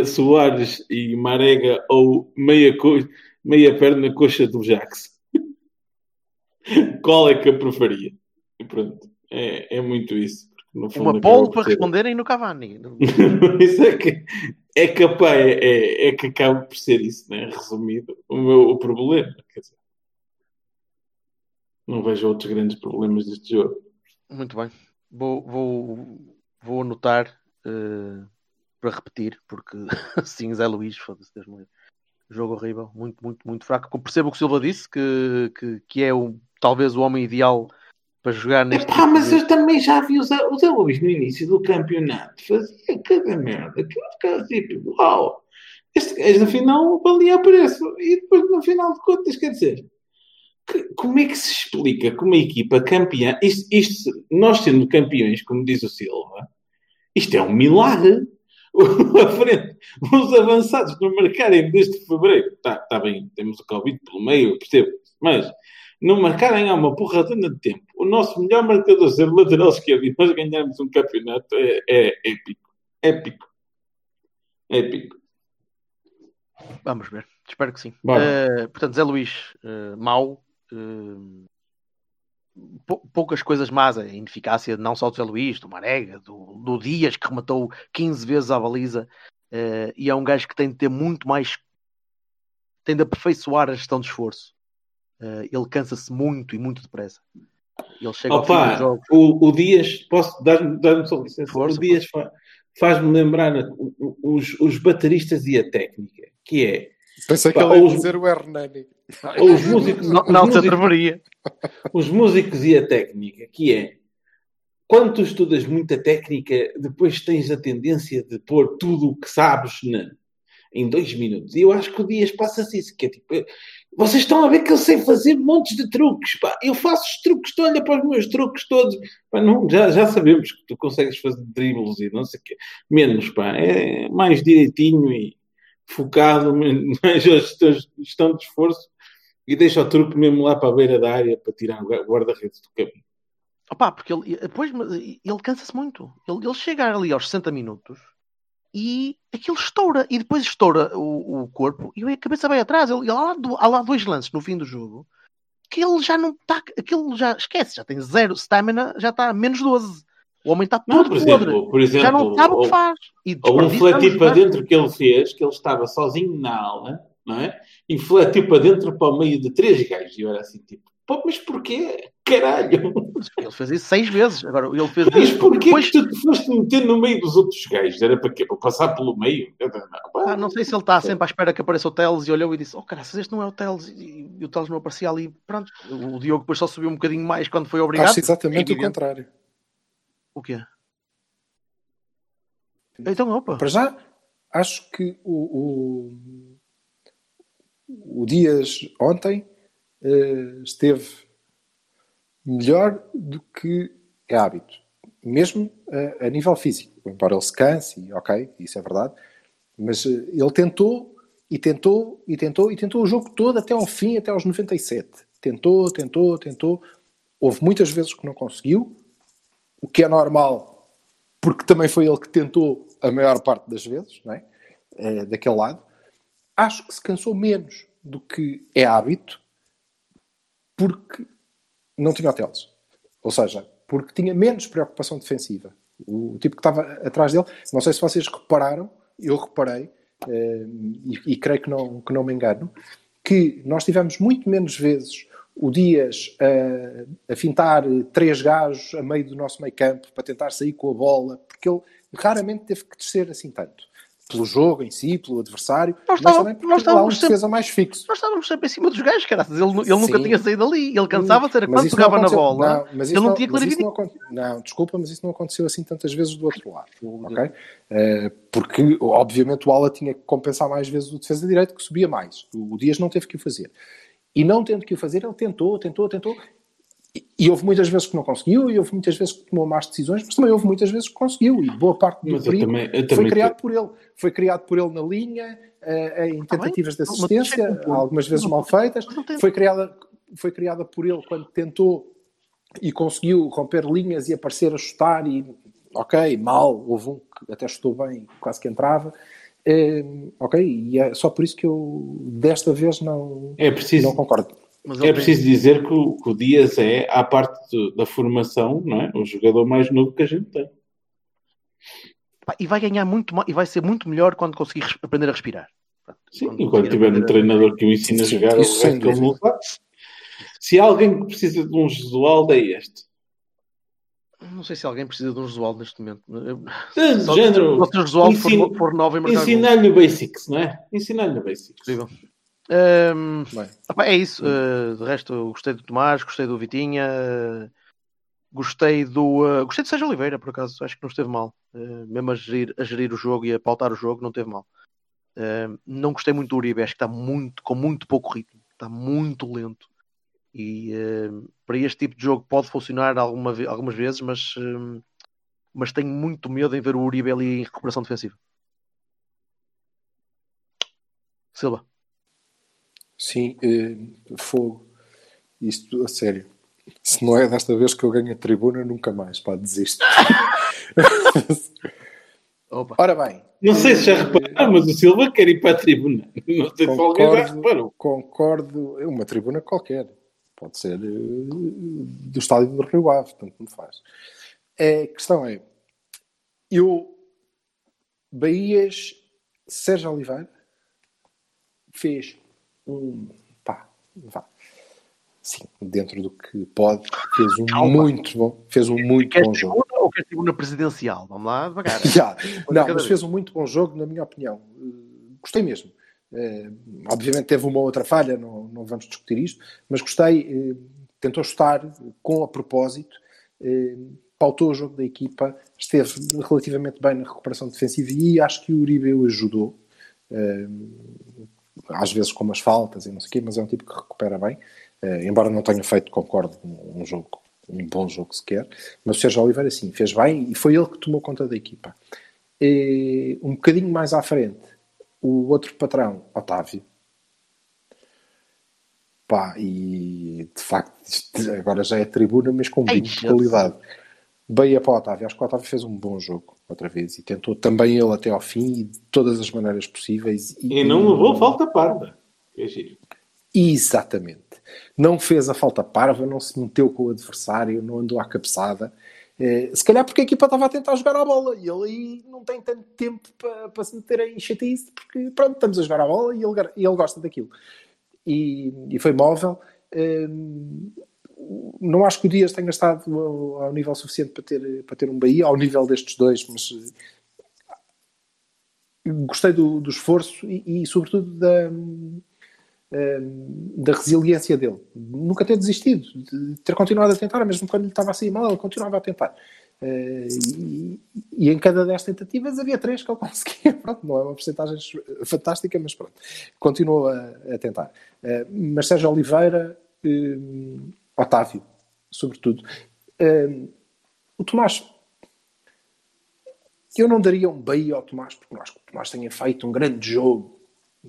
Soares e Marega ou meia, co... meia perna coxa do Jax. Qual é que eu preferia? E pronto, é, é muito isso. fundo Uma pole por para responderem no Cavani. isso é que é capaz, é, é, é que acaba por ser isso, né? Resumido, o meu o problema. Dizer, não vejo outros grandes problemas deste jogo. Muito bem. Vou, vou, vou anotar eh, para repetir, porque sim, Zé Luís, foda-se, Deus me livre. Jogo horrível, muito, muito, muito fraco. Percebo o que o Silva disse, que, que, que é o, talvez o homem ideal para jogar neste. Epá, tipo mas de- eu também já vi o Zé, o Zé Luís no início do campeonato fazia cada merda que eu ficava tipo, uau, este gajo no final valia a preço. E depois no final de contas, quer dizer, que- como é que se explica que uma equipa campeã, isto, isto, nós sendo campeões, como diz o Silva, isto é um milagre. Os avançados não marcarem desde fevereiro, está tá bem, temos o Covid pelo meio, eu percebo, mas não marcarem há uma porradona de tempo. O nosso melhor marcador ser lateral esquerdo e nós ganharmos um campeonato é, é épico. Épico. Épico. Vamos ver, espero que sim. Eh, portanto, Zé Luís, eh, mau. pou- poucas coisas más, a ineficácia não só do Zé Luís, do Marega, do, do Dias, que rematou 15 vezes à baliza, eh, e é um gajo que tem de ter muito mais. tem de aperfeiçoar a gestão de esforço. Eh, ele cansa-se muito e muito depressa. Ele chega ao Opa, jogo. o, o Dias, posso dar-me dar só licença? Força, o Dias fa- faz-me lembrar os, os bateristas e a técnica, que é Pensei que ele ia os- dizer o Hernani. os músicos, Não, os não se músicos- atreveria. os músicos e a técnica, que é quando tu estudas muita técnica, depois tens a tendência de pôr tudo o que sabes na- em dois minutos. E eu acho que o Dias passa-se isso, que é tipo, eh, vocês estão a ver que eu sei fazer montes de truques, pá. Eu faço os truques, tu olha para os meus truques todos. Pá, não, já, já sabemos que tu consegues fazer dribles e não sei o quê. Menos, pá. É mais direitinho e focado, mais a gestão- de esforço e deixa o truque mesmo lá para a beira da área para tirar o guarda-redes do caminho. Opá, porque ele, depois, mas ele cansa-se muito. Ele, ele chega ali aos 60 minutos e aquilo estoura. E depois estoura o, o corpo e a cabeça vai atrás. Ele, ele- há, lá, há lá dois lances no fim do jogo que ele já não está. Aquilo já esquece, já tem zero stamina, já está a menos 12. O homem está Não, todo por podre. exemplo, por exemplo já não sabe o que faz. E Ou um fletir para dentro que ele fez, que ele estava sozinho na aula, não é? E fletir para dentro para o meio de três gajos. E eu era assim, tipo, pô, mas porquê? Caralho! Ele fez isso seis vezes. Agora, ele fez Mas isso. porquê Depois, que tu te foste meter no meio dos outros gajos? Era para quê? Para passar pelo meio? Ah, não sei se ele está sempre à espera que apareça o Teles e olhou e disse: Oh, caraças, este não é o Teles. E, e o Teles não aparecia ali. Pronto, o Diogo depois só subiu um bocadinho mais quando foi obrigado. Acho exatamente É o contrário. O quê? Então, opa. Para já, acho que o, o, o Dias ontem eh, esteve melhor do que é hábito, mesmo eh, a nível físico. Embora ele se canse, ok, isso é verdade, mas eh, ele tentou e tentou e tentou e tentou o jogo todo até ao fim, até aos 97. Tentou, tentou, tentou. Houve muitas vezes que não conseguiu, o que é normal porque também foi ele que tentou a maior parte das vezes, não é? Eh, daquele lado. Acho que se cansou menos do que é hábito, porque não tinha hotéis. Ou seja, porque tinha menos preocupação defensiva. O, o tipo que estava atrás dele, não sei se vocês repararam, eu reparei, eh, e, e creio que não, que não me engano, que nós tivemos muito menos vezes o Dias a, a fintar três gajos a meio do nosso meio campo para tentar sair com a bola, porque ele raramente teve que descer assim tanto. Pelo jogo em si, pelo adversário, Nós mas também porque nós há um estávamos sempre- defesa mais fixo. Nós estávamos sempre em cima dos gajos, caraças. Ele, ele nunca Sim. tinha saído ali. Ele cansava-se, era quando não pegava na bola. Não, mas ele isso não tinha clarividência. não, não, desculpa, mas isso não aconteceu assim tantas vezes do outro lado. ok? Eh, porque, obviamente, o Ala tinha que compensar mais vezes o defesa direito, que subia mais. O, o Dias não teve que o fazer. E não tendo que o fazer, ele tentou, tentou, tentou. E, e houve muitas vezes que não conseguiu, e houve muitas vezes que tomou más decisões, mas também houve muitas vezes que conseguiu. E boa parte do perigo foi criado te- por ele. Foi criado por ele na linha, eh, em tentativas de assistência, um algumas vezes Não, mal feitas. Foi criada, foi criada por ele quando tentou e conseguiu romper linhas e aparecer a chutar e ok, mal, houve um que até chutou bem, quase que entrava. Ok, e é só por isso que eu desta vez não, É preciso, não concordo. Mas é preciso dizer que o, que o Dias é, à parte do- da formação, não é? o jogador mais novo que a gente tem. E vai ganhar muito e vai ser muito melhor quando conseguir aprender a respirar. Sim, Quando e quando tiver um a- treinador que o ensina a jogar, o isso resto que ele. Se há alguém que precisa de um Jesualdo, é este. Não sei se alguém precisa de um Josualdo neste momento. Só género, se o Josualdo for, for marcar gols. ensinar-lhe o basics, não é? Ensinar-lhe o basics. É isso. Uh, de resto, gostei do Tomás, gostei do Vitinha, gostei do. uh, gostei de Sérgio Oliveira, por acaso. Acho que não esteve mal. Uh, mesmo a gerir, a gerir o jogo e a pautar o jogo, não esteve mal. Uh, não gostei muito do Uribe, acho que está muito, com muito pouco ritmo. Está muito lento. E uh, para este tipo de jogo pode funcionar alguma algumas vezes, mas, um, mas tenho muito medo em ver o Uribe ali em recuperação defensiva. Silva. sim, eh, fogo. Isto, a sério. Se não é desta vez que eu ganho a tribuna, nunca mais, pá, desisto. Opa. Ora bem, Não sei se já repararam, mas o Silva quer ir para a tribuna. Não sei se alguém já Concordo. reparou. concordo, é uma tribuna qualquer. Pode ser eh, do estádio do Rio Ave, tanto me faz. A questão é, eu, Bahias, Sérgio Oliveira, fez um, pá, vá, sim, dentro do que pode, fez um Calma. muito bom, fez um muito Queres bom jogo. tribuna ou queres tribuna presidencial? Vamos lá devagar. Já. Não, mas vez. fez um muito bom jogo, na minha opinião. Eh, Gostei mesmo. Eh, obviamente teve uma outra falha, não, não vamos discutir isto, mas gostei. eh, tentou estar com a propósito, eh, pautou o jogo da equipa, esteve relativamente bem na recuperação defensiva e acho que o Uribe o ajudou. Às vezes com umas faltas e não sei o quê, mas é um tipo que recupera bem. Embora não tenha feito, concordo, um, jogo, um bom jogo sequer. Mas o Sérgio Oliveira, sim, fez bem e foi ele que tomou conta da equipa. Um bocadinho mais à frente, o outro patrão, Otávio. Pá, e de facto, agora já é tribuna, mas com Ei, de qualidade. Beia para o Otávio. Acho que o Otávio fez um bom jogo outra vez e tentou também ele até ao fim e de todas as maneiras possíveis. E não levou falta parda. É giro. Exatamente. Não fez a falta parva, não se meteu com o adversário, não andou à cabeçada. Eh, se calhar porque a equipa estava a tentar jogar a bola e ele aí não tem tanto tempo para, se meter em chatice, porque pronto, estamos a jogar a bola e ele, ele gosta daquilo. E, e foi móvel. Eh, não acho que o Dias tenha estado ao, ao nível suficiente para ter, para ter um Bahia, ao nível destes dois, mas eh, gostei do, do esforço e, e, sobretudo da, eh, da resiliência dele. Nunca ter desistido, de ter continuado a tentar, mesmo quando lhe estava assim mal, ele continuava a tentar. Eh, e, e em cada 10 tentativas havia três que ele conseguia. Pronto, não é uma porcentagem fantástica, mas pronto, continuou a, a tentar. Eh, mas Sérgio Oliveira, eh, Otávio, sobretudo. Eh, o Tomás, eu não daria um bem ao Tomás, porque acho que o Tomás tenha feito um grande jogo,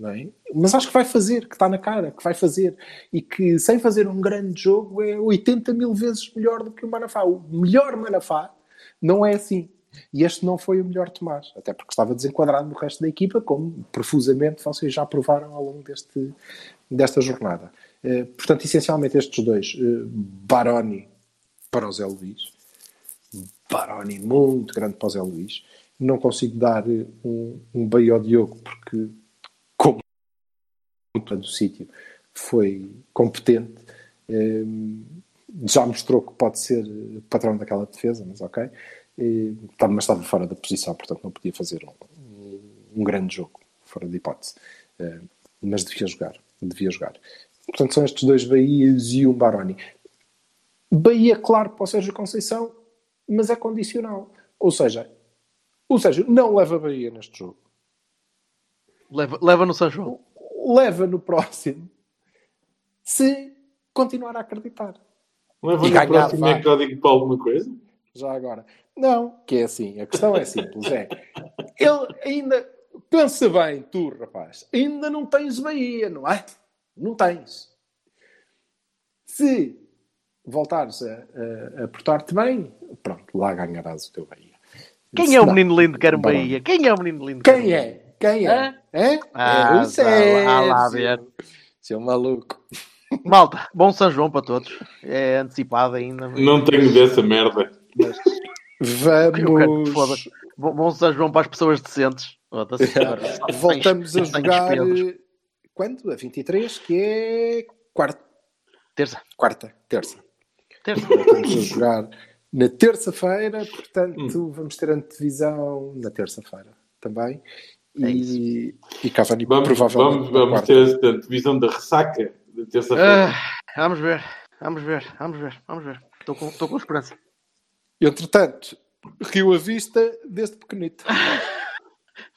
é? mas acho que vai fazer, que está na cara, que vai fazer. E que sem fazer um grande jogo é 80 mil vezes melhor do que o Manafá. O melhor Manafá não é assim. E este não foi o melhor Tomás, até porque estava desenquadrado do resto da equipa, como profusamente vocês já provaram ao longo deste, desta jornada. Eh, portanto, essencialmente estes dois, eh, Baroni para o Zé Luís, Baroni muito grande para o Zé Luís. Não consigo dar eh, um, um ao Diogo, porque, do sítio, foi competente. Eh, já mostrou que pode ser patrão daquela defesa, mas ok. Estava- mas estava fora da posição, portanto não podia fazer um, um grande jogo, fora de hipótese. Eh, mas devia jogar, devia jogar. Portanto, são estes dois Bahias e um Baroni. Bahia, claro, para o Sérgio Conceição, mas é condicional. Ou seja, o Sérgio não leva Bahia neste jogo. Leva, leva no São João. Leva no próximo se continuar a acreditar. Leva E no ganhar, próximo vai. é código para alguma coisa? Já agora. Não, que é assim. A questão é simples. É, ele ainda... Pensa bem, tu, rapaz. Ainda não tens Bahia, não é? Não tens. Se voltares a, a, a portar-te bem, pronto, lá ganharás o teu Bahia. Quem Se é o menino lindo que quer um. Bahia? Quem é o menino lindo que quer Quem Bahia? é? Quem é? É? Ah, é o Sérgio. vá lá ver. Seu maluco. Malta, bom São João para todos. É antecipado ainda. mas- Não tenho dessa merda. mas- Vamos. Bom, bom São João para as pessoas decentes. Voltamos a Sem- jogar. Quando? A 23, que é. Quarta. Terça. Quarta. Terça. Terça. Voltamos a jogar na terça-feira, portanto, vamos ter antevisão na terça-feira também. É E, e Cavani Vamos, provavelmente. vamos, vamos ter esta divisão da ressaca de terça-feira. Ah, vamos ver. Vamos ver. Vamos ver. Vamos ver. Estou com, estou com esperança. Entretanto, Rio à Vista deste pequenito.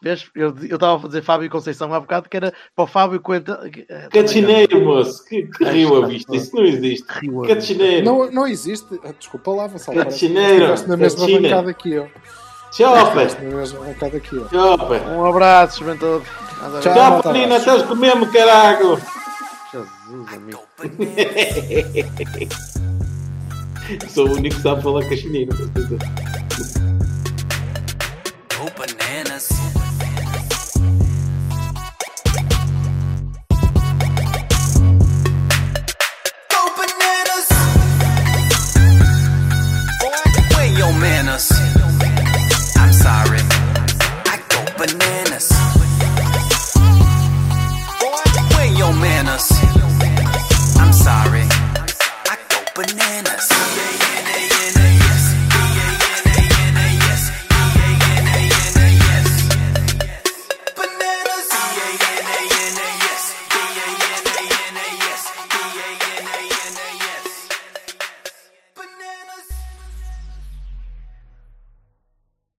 Vês? Eu eu estava a fazer Fábio Conceição há bocado, que era para o Fábio Coenta. eh, Catineiro, moço. Que, que rio a vista. Isso não existe. A Catineiro. Não, não existe. Ah, Desculpa lá, Vassal. Catineiro, Estiveste na mesma catina. bancada que eu. Na mesma bancada que eu. Chopa. Um abraço, juventude. Tchau. Tchau, menina. Estás com mesmo, caralho. Jesus, amigo. Sou o único que sabe falar cachineiro. Go bananas.